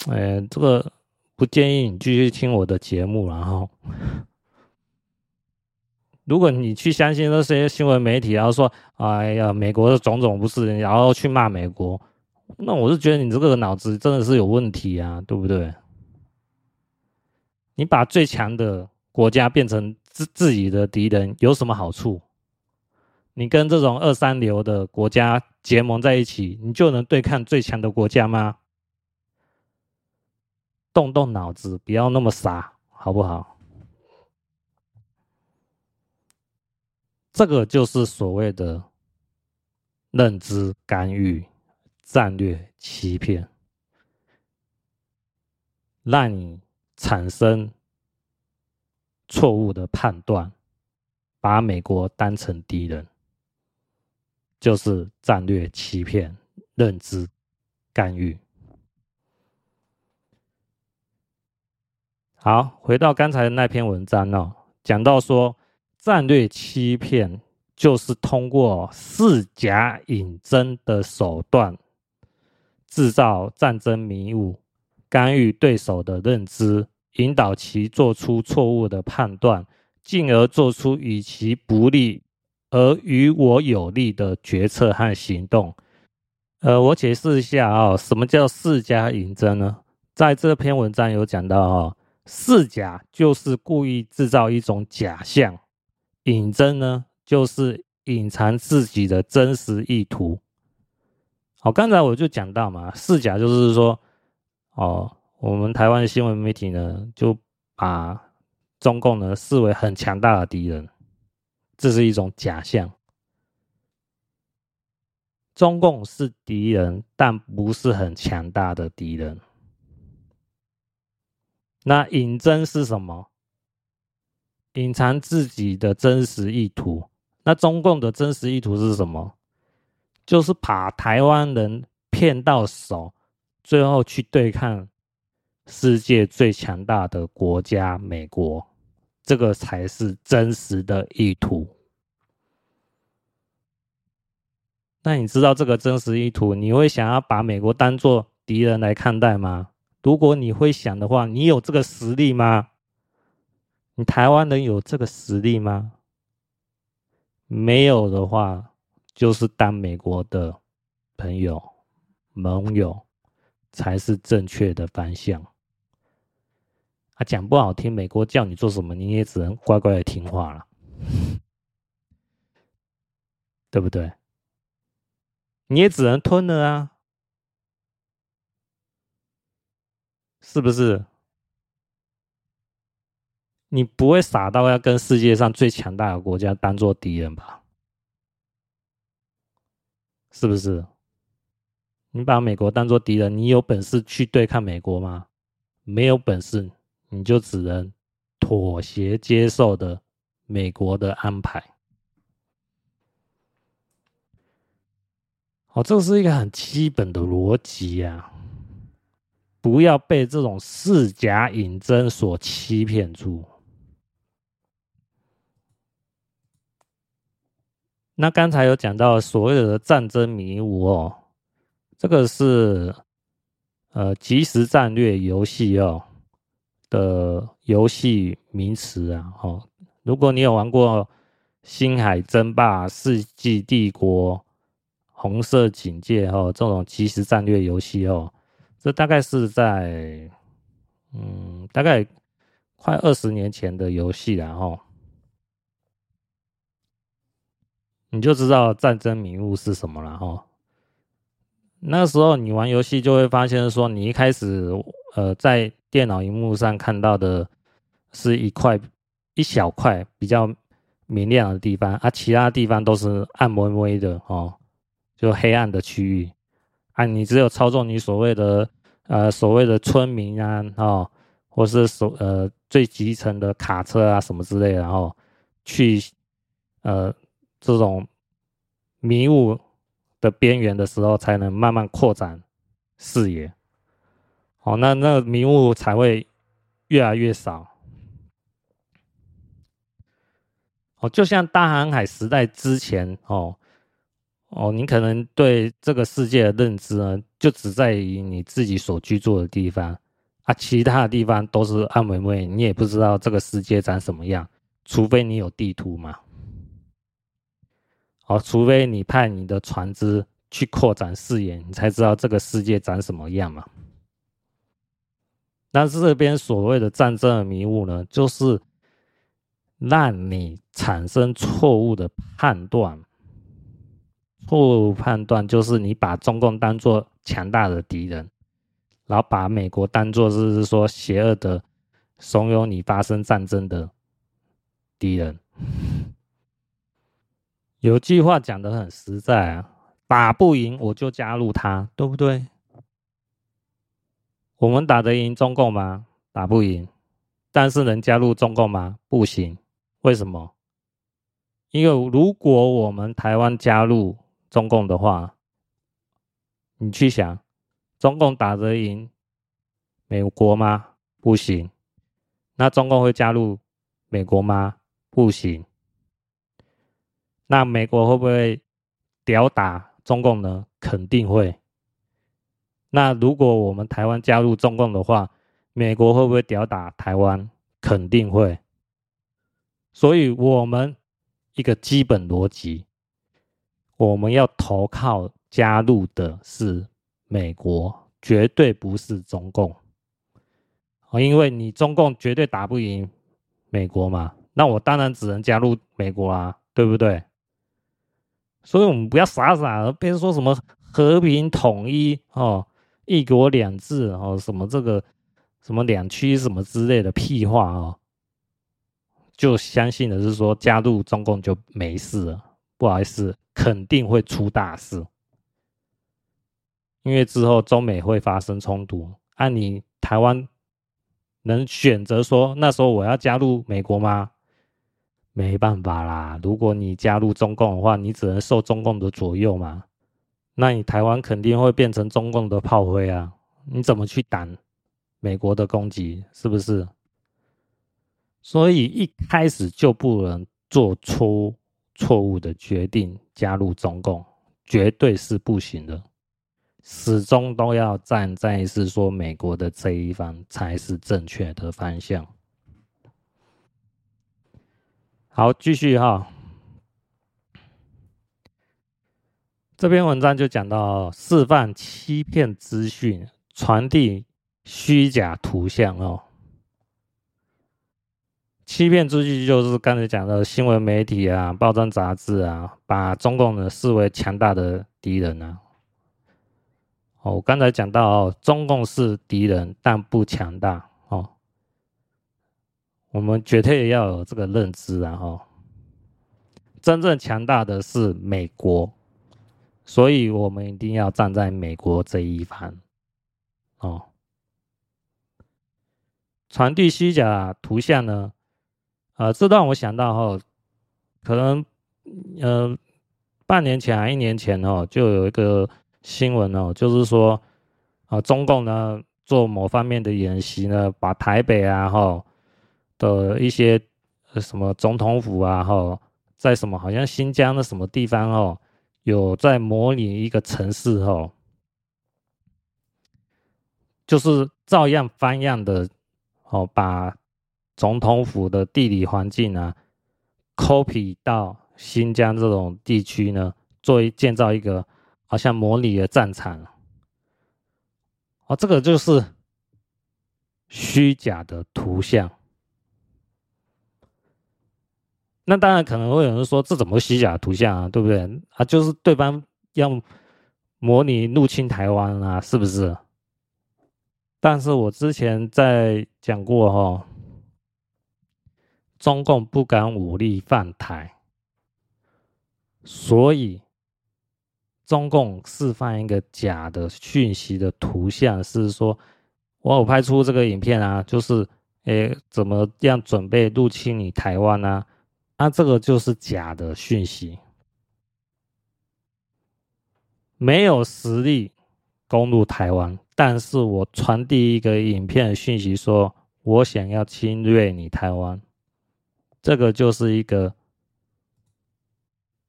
哎，这个。不建议你继续听我的节目，然后，如果你去相信那些新闻媒体，然后说，哎呀，美国的种种不是，然后去骂美国，那我是觉得你这个脑子真的是有问题啊，对不对？你把最强的国家变成自自己的敌人，有什么好处？你跟这种二三流的国家结盟在一起，你就能对抗最强的国家吗？动动脑子，不要那么傻，好不好？这个就是所谓的认知干预、战略欺骗，让你产生错误的判断，把美国当成敌人，就是战略欺骗、认知干预。好，回到刚才的那篇文章哦，讲到说战略欺骗就是通过释假引真的手段，制造战争迷雾，干预对手的认知，引导其做出错误的判断，进而做出与其不利而与我有利的决策和行动。呃，我解释一下啊、哦，什么叫释假引真呢？在这篇文章有讲到哦。释假就是故意制造一种假象，隐真呢就是隐藏自己的真实意图。好，刚才我就讲到嘛，释假就是说，哦，我们台湾新闻媒体呢就把中共呢视为很强大的敌人，这是一种假象。中共是敌人，但不是很强大的敌人。那隐真是什么？隐藏自己的真实意图。那中共的真实意图是什么？就是把台湾人骗到手，最后去对抗世界最强大的国家——美国。这个才是真实的意图。那你知道这个真实意图，你会想要把美国当做敌人来看待吗？如果你会想的话，你有这个实力吗？你台湾人有这个实力吗？没有的话，就是当美国的朋友、盟友才是正确的方向。啊，讲不好听，美国叫你做什么，你也只能乖乖的听话了，对不对？你也只能吞了啊。是不是？你不会傻到要跟世界上最强大的国家当做敌人吧？是不是？你把美国当做敌人，你有本事去对抗美国吗？没有本事，你就只能妥协接受的美国的安排。哦，这是一个很基本的逻辑呀。不要被这种释假引真所欺骗住。那刚才有讲到所谓的战争迷雾哦，这个是呃即时战略游戏哦的游戏名词啊。哦，如果你有玩过《星海争霸》《世纪帝国》《红色警戒》哦这种即时战略游戏哦。这大概是在，嗯，大概快二十年前的游戏然后，你就知道战争迷雾是什么了哈。那时候你玩游戏就会发现说，你一开始呃在电脑荧幕上看到的是一块一小块比较明亮的地方，啊，其他地方都是暗微微的哦，就黑暗的区域。啊，你只有操纵你所谓的呃所谓的村民啊，哦，或是手呃最集成的卡车啊什么之类的，然后去呃这种迷雾的边缘的时候，才能慢慢扩展视野。好，那那迷雾才会越来越少。哦，就像大航海时代之前，哦哦，你可能对这个世界的认知呢，就只在于你自己所居住的地方啊，其他的地方都是暗微微，你也不知道这个世界长什么样，除非你有地图嘛。哦，除非你派你的船只去扩展视野，你才知道这个世界长什么样嘛。但是这边所谓的战争的迷雾呢，就是。让你产生错误的判断，错误判断就是你把中共当作强大的敌人，然后把美国当作是说邪恶的、怂恿你发生战争的敌人。有句话讲得很实在啊，打不赢我就加入他，对不对？我们打得赢中共吗？打不赢，但是能加入中共吗？不行。为什么？因为如果我们台湾加入中共的话，你去想，中共打得赢美国吗？不行。那中共会加入美国吗？不行。那美国会不会屌打中共呢？肯定会。那如果我们台湾加入中共的话，美国会不会屌打台湾？肯定会。所以，我们一个基本逻辑，我们要投靠加入的是美国，绝对不是中共。哦因为你中共绝对打不赢美国嘛，那我当然只能加入美国啊，对不对？所以，我们不要傻傻的，别说什么和平统一哦，一国两制哦，什么这个什么两区什么之类的屁话哦。就相信的是说，加入中共就没事了。不好意思，肯定会出大事，因为之后中美会发生冲突。按你台湾能选择说，那时候我要加入美国吗？没办法啦。如果你加入中共的话，你只能受中共的左右嘛。那你台湾肯定会变成中共的炮灰啊！你怎么去挡美国的攻击？是不是？所以一开始就不能做出错误的决定，加入中共绝对是不行的，始终都要站在是说美国的这一方才是正确的方向。好，继续哈，这篇文章就讲到释放欺骗资讯，传递虚假图像哦。欺骗出去就是刚才讲的新闻媒体啊、报章杂志啊，把中共呢视为强大的敌人啊。哦，我刚才讲到哦，中共是敌人，但不强大哦。我们绝对要有这个认知啊！哈，真正强大的是美国，所以我们一定要站在美国这一方哦。传递虚假图像呢？呃，这让我想到哈，可能呃半年前还一年前哦，就有一个新闻哦，就是说啊，中共呢做某方面的演习呢，把台北啊哈的一些什么总统府啊哈，在什么好像新疆的什么地方哦，有在模拟一个城市哦，就是照样翻样的哦把。总统府的地理环境啊，copy 到新疆这种地区呢，作为建造一个好像模拟的战场。哦，这个就是虚假的图像。那当然可能会有人说，这怎么虚假的图像啊？对不对？啊，就是对方要模拟入侵台湾啊，是不是？但是我之前在讲过哈。中共不敢武力犯台，所以中共释放一个假的讯息的图像，是说我有拍出这个影片啊，就是，诶，怎么样准备入侵你台湾啊？那、啊、这个就是假的讯息，没有实力攻入台湾，但是我传递一个影片讯息，说我想要侵略你台湾，这个就是一个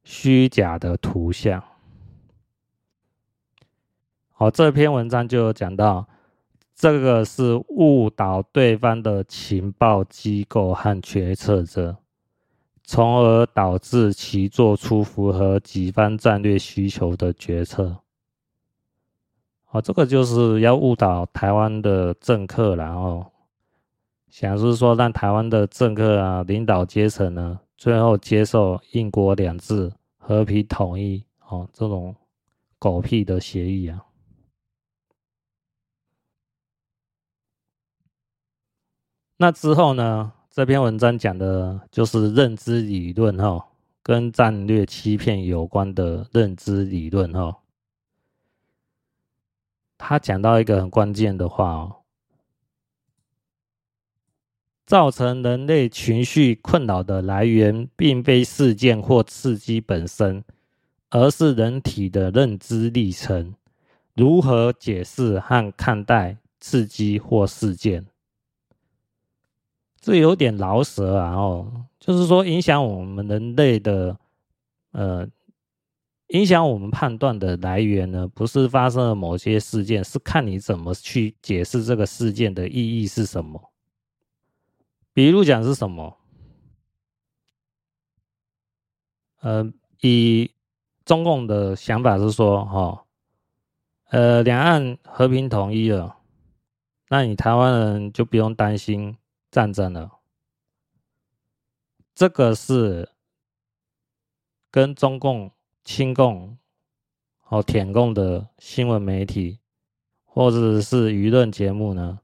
虚假的图像。好，这篇文章就有讲到。这个是误导对方的情报机构和决策者，从而导致其做出符合己方战略需求的决策。好，这个就是要误导台湾的政客，然后想是说让台湾的政客啊、领导阶层呢，最后接受“一国两制”、和平统一，哦，这种狗屁的协议啊。那之后呢？这篇文章讲的就是认知理论哈，跟战略欺骗有关的认知理论哈。他讲到一个很关键的话哦，造成人类情绪困扰的来源，并非事件或刺激本身，而是人体的认知历程，如何解释和看待刺激或事件。这有点饶舌啊！哦，就是说影响我们人类的，呃，影响我们判断的来源呢，不是发生了某些事件，是看你怎么去解释这个事件的意义是什么。比如讲是什么？呃，以中共的想法是说，哈、哦，呃，两岸和平统一了，那你台湾人就不用担心。战争了，这个是跟中共、亲共、和舔共的新闻媒体或者是舆论节目呢，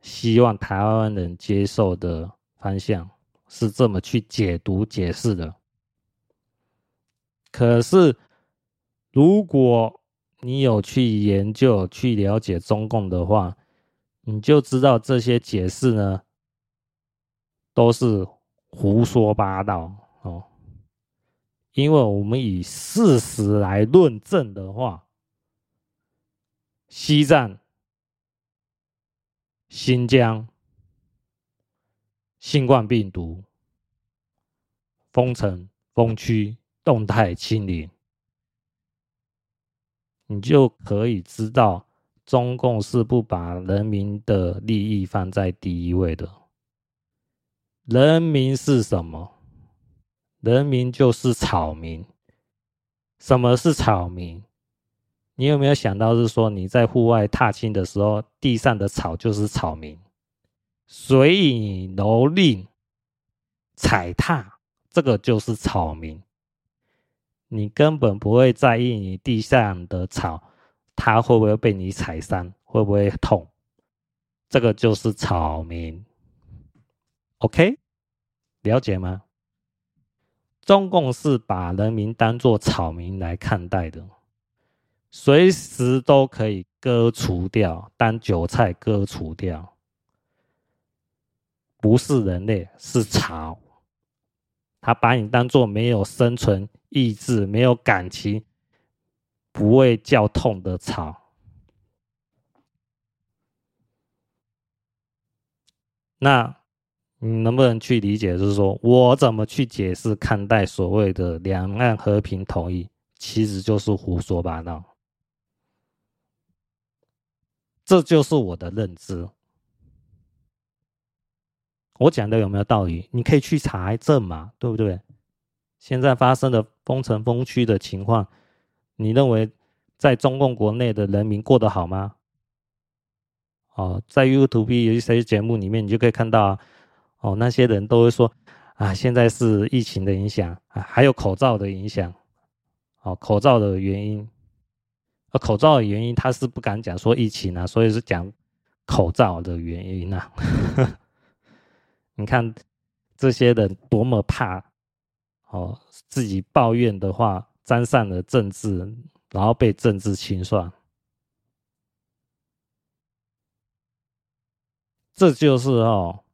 希望台湾人接受的方向是这么去解读、解释的。可是，如果你有去研究、去了解中共的话，你就知道这些解释呢。都是胡说八道哦，因为我们以事实来论证的话，西藏、新疆、新冠病毒封城、封区、动态清零，你就可以知道中共是不把人民的利益放在第一位的。人民是什么？人民就是草民。什么是草民？你有没有想到，是说你在户外踏青的时候，地上的草就是草民，随意蹂躏、踩踏，这个就是草民。你根本不会在意你地上的草，它会不会被你踩伤，会不会痛？这个就是草民。OK，了解吗？中共是把人民当作草民来看待的，随时都可以割除掉，当韭菜割除掉。不是人类，是草。他把你当做没有生存意志、没有感情、不会叫痛的草。那。你能不能去理解？就是说我怎么去解释看待所谓的两岸和平统一，其实就是胡说八道。这就是我的认知。我讲的有没有道理？你可以去查证嘛，对不对？现在发生的封城封区的情况，你认为在中共国内的人民过得好吗？哦，在 YouTube 有一些节目里面，你就可以看到。哦，那些人都会说啊，现在是疫情的影响啊，还有口罩的影响。哦，口罩的原因，呃，口罩的原因他是不敢讲说疫情啊，所以是讲口罩的原因啊。你看这些人多么怕哦，自己抱怨的话沾上了政治，然后被政治清算。这就是哦，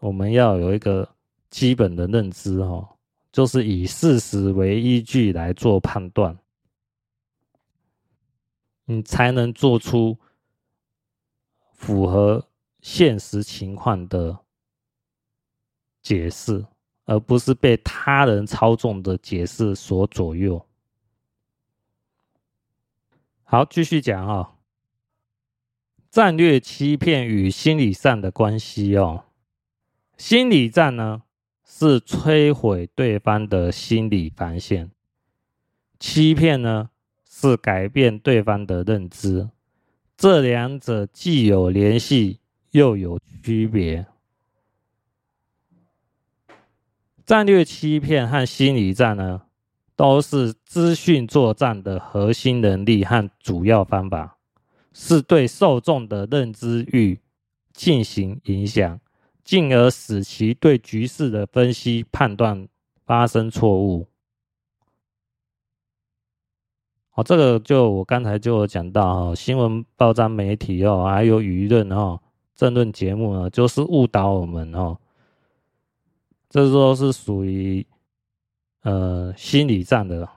我们要有一个基本的认知哦，就是以事实为依据来做判断，你才能做出符合现实情况的解释，而不是被他人操纵的解释所左右。好，继续讲啊、哦。战略欺骗与心理战的关系哦，心理战呢是摧毁对方的心理防线，欺骗呢是改变对方的认知，这两者既有联系又有区别。战略欺骗和心理战呢，都是资讯作战的核心能力和主要方法。是对受众的认知域进行影响，进而使其对局势的分析判断发生错误。哦，这个就我刚才就有讲到哈，新闻报章媒体哦，还有舆论哦，政论节目呢，就是误导我们哦。这都是属于呃心理战的，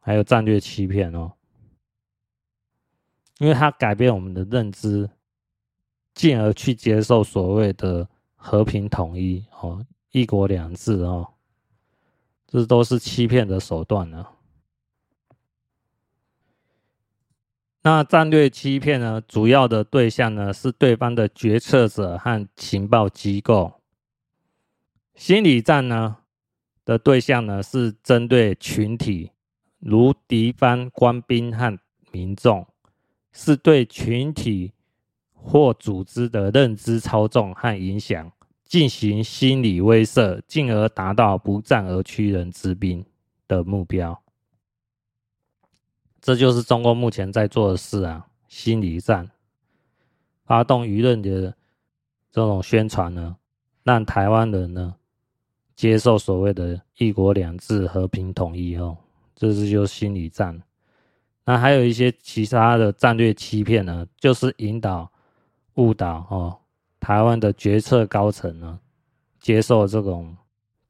还有战略欺骗哦。因为它改变我们的认知，进而去接受所谓的和平统一哦，一国两制哦，这都是欺骗的手段呢。那战略欺骗呢，主要的对象呢是对方的决策者和情报机构；心理战呢的对象呢是针对群体，如敌方官兵和民众。是对群体或组织的认知操纵和影响，进行心理威慑，进而达到不战而屈人之兵的目标。这就是中共目前在做的事啊！心理战，发动舆论的这种宣传呢，让台湾人呢接受所谓的一国两制、和平统一哦，这是就是心理战。那还有一些其他的战略欺骗呢，就是引导、误导哦，台湾的决策高层呢，接受这种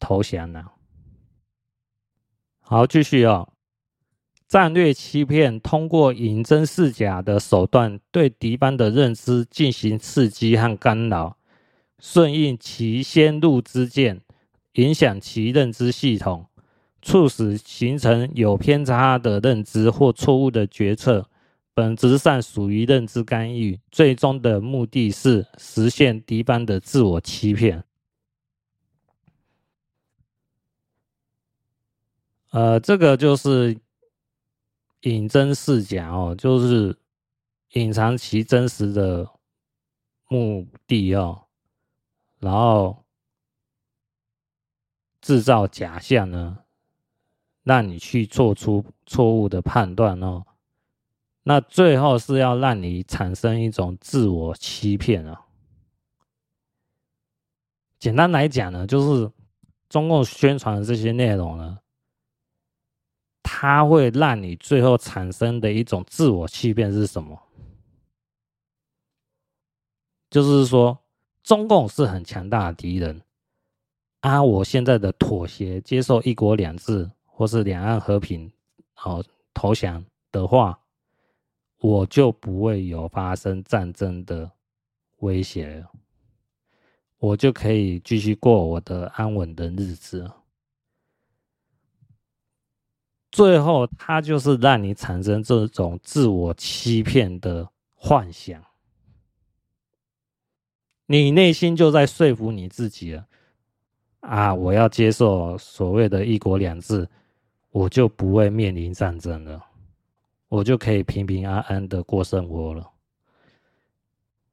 投降呢。好，继续哦，战略欺骗通过引真是假的手段，对敌方的认知进行刺激和干扰，顺应其先入之见，影响其认知系统。促使形成有偏差的认知或错误的决策，本质上属于认知干预，最终的目的是实现敌方的自我欺骗。呃，这个就是引真示假哦，就是隐藏其真实的目的哦，然后制造假象呢。让你去做出错误的判断哦，那最后是要让你产生一种自我欺骗啊。简单来讲呢，就是中共宣传的这些内容呢，它会让你最后产生的一种自我欺骗是什么？就是说，中共是很强大的敌人啊，我现在的妥协，接受一国两制。或是两岸和平，好投降的话，我就不会有发生战争的威胁了，我就可以继续过我的安稳的日子。最后，他就是让你产生这种自我欺骗的幻想，你内心就在说服你自己了啊！我要接受所谓的一国两制。我就不会面临战争了，我就可以平平安安的过生活了。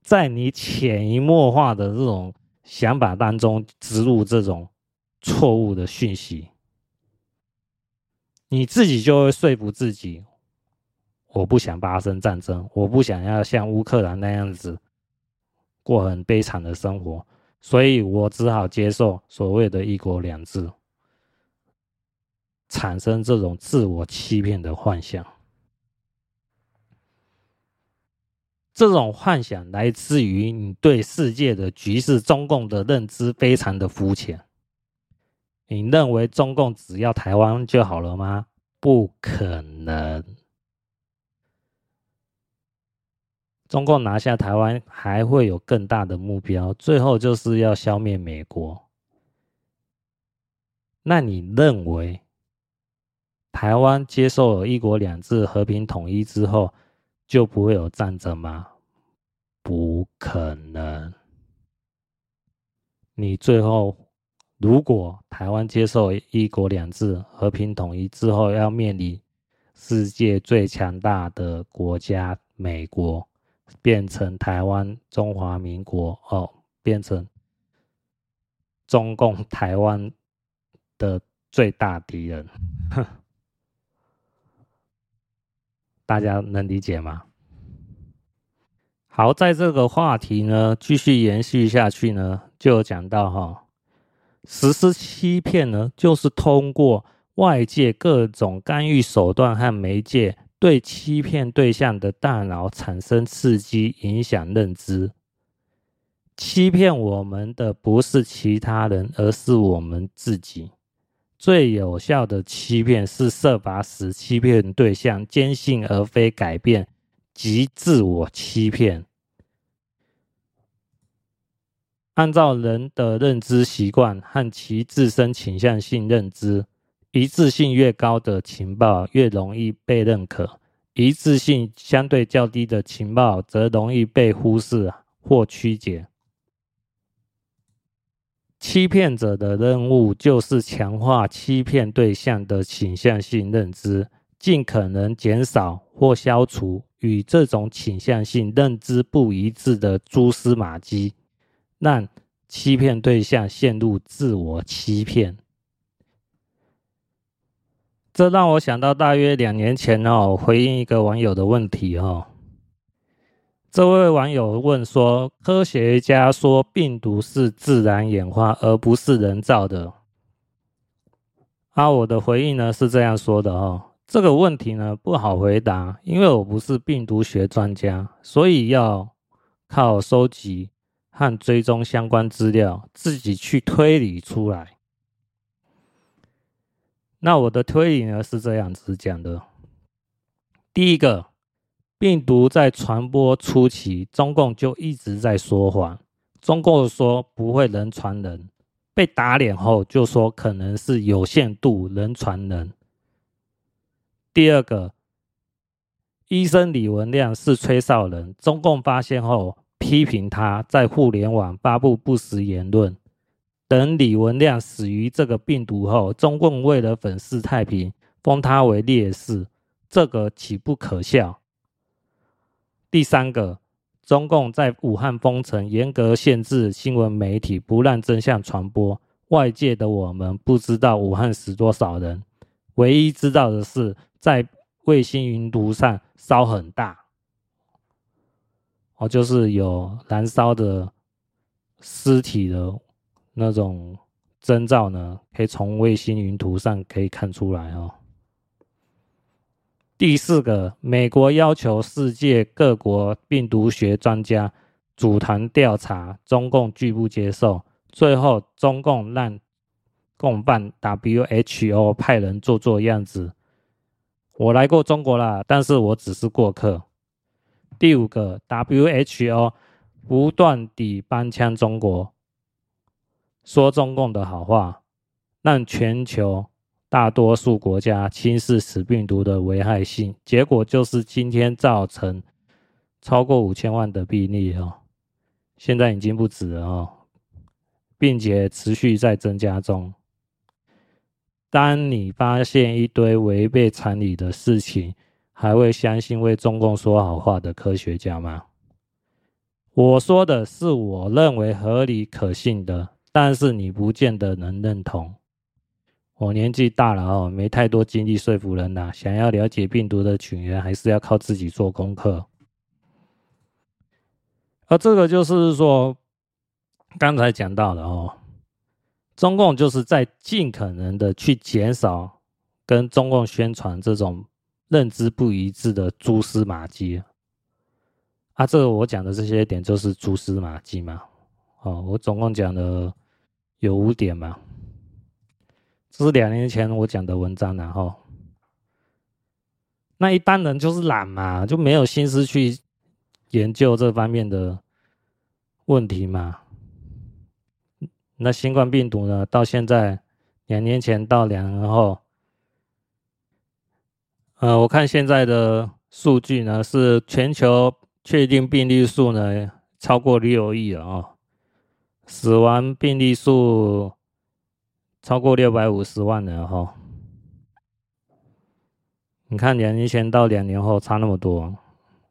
在你潜移默化的这种想法当中植入这种错误的讯息，你自己就会说服自己：我不想发生战争，我不想要像乌克兰那样子过很悲惨的生活，所以我只好接受所谓的一国两制。产生这种自我欺骗的幻想，这种幻想来自于你对世界的局势、中共的认知非常的肤浅。你认为中共只要台湾就好了吗？不可能。中共拿下台湾还会有更大的目标，最后就是要消灭美国。那你认为台湾接受了一国两制、和平统一之后，就不会有战争吗？不可能。你最后，如果台湾接受一国两制、和平统一之后，要面临世界最强大的国家——美国，变成台湾中华民国哦，变成中共台湾的最大敌人。大家能理解吗？好，在这个话题呢，继续延续下去呢，就讲到哈，实施欺骗呢，就是通过外界各种干预手段和媒介，对欺骗对象的大脑产生刺激，影响认知。欺骗我们的不是其他人，而是我们自己。最有效的欺骗是设法使欺骗对象坚信而非改变，即自我欺骗。按照人的认知习惯和其自身倾向性认知，一致性越高的情报越容易被认可，一致性相对较低的情报则容易被忽视或曲解。欺骗者的任务就是强化欺骗对象的倾向性认知，尽可能减少或消除与这种倾向性认知不一致的蛛丝马迹，让欺骗对象陷入自我欺骗。这让我想到大约两年前哦，回应一个网友的问题哦。这位网友问说：“科学家说病毒是自然演化，而不是人造的。”啊，我的回应呢是这样说的哦：这个问题呢不好回答，因为我不是病毒学专家，所以要靠收集和追踪相关资料，自己去推理出来。那我的推理呢是这样子讲的：第一个。病毒在传播初期，中共就一直在说谎。中共说不会人传人，被打脸后就说可能是有限度人传人。第二个，医生李文亮是吹哨人，中共发现后批评他在互联网发布不实言论。等李文亮死于这个病毒后，中共为了粉饰太平，封他为烈士，这个岂不可笑？第三个，中共在武汉封城，严格限制新闻媒体，不让真相传播。外界的我们不知道武汉死多少人，唯一知道的是，在卫星云图上烧很大，就是有燃烧的尸体的那种征兆呢，可以从卫星云图上可以看出来哦。第四个，美国要求世界各国病毒学专家组团调查，中共拒不接受。最后，中共让共办 WHO 派人做做样子。我来过中国啦，但是我只是过客。第五个，WHO 不断地帮腔中国，说中共的好话，让全球。大多数国家轻视此病毒的危害性，结果就是今天造成超过五千万的病例哦，现在已经不止了哦，并且持续在增加中。当你发现一堆违背常理的事情，还会相信为中共说好话的科学家吗？我说的是我认为合理可信的，但是你不见得能认同。我年纪大了哦，没太多精力说服人呐。想要了解病毒的起源，还是要靠自己做功课。而这个就是说，刚才讲到的哦，中共就是在尽可能的去减少跟中共宣传这种认知不一致的蛛丝马迹。啊，这个我讲的这些点就是蛛丝马迹嘛。哦，我总共讲了有五点嘛。这是两年前我讲的文章，然后那一般人就是懒嘛，就没有心思去研究这方面的问题嘛。那新冠病毒呢，到现在两年前到两年后，呃，我看现在的数据呢，是全球确定病例数呢超过六亿了哦，死亡病例数。超过六百五十万人哈，你看两年前到两年后差那么多，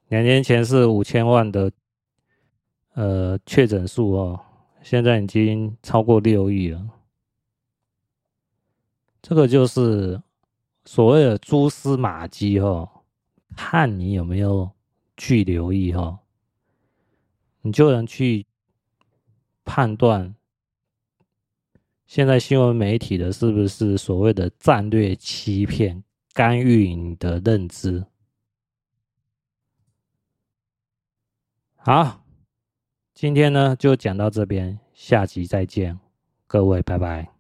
两年前是五千万的呃确诊数哦，现在已经超过六亿了，这个就是所谓的蛛丝马迹哦，看你有没有去留意哈，你就能去判断。现在新闻媒体的是不是所谓的战略欺骗、干预你的认知？好，今天呢就讲到这边，下集再见，各位拜拜。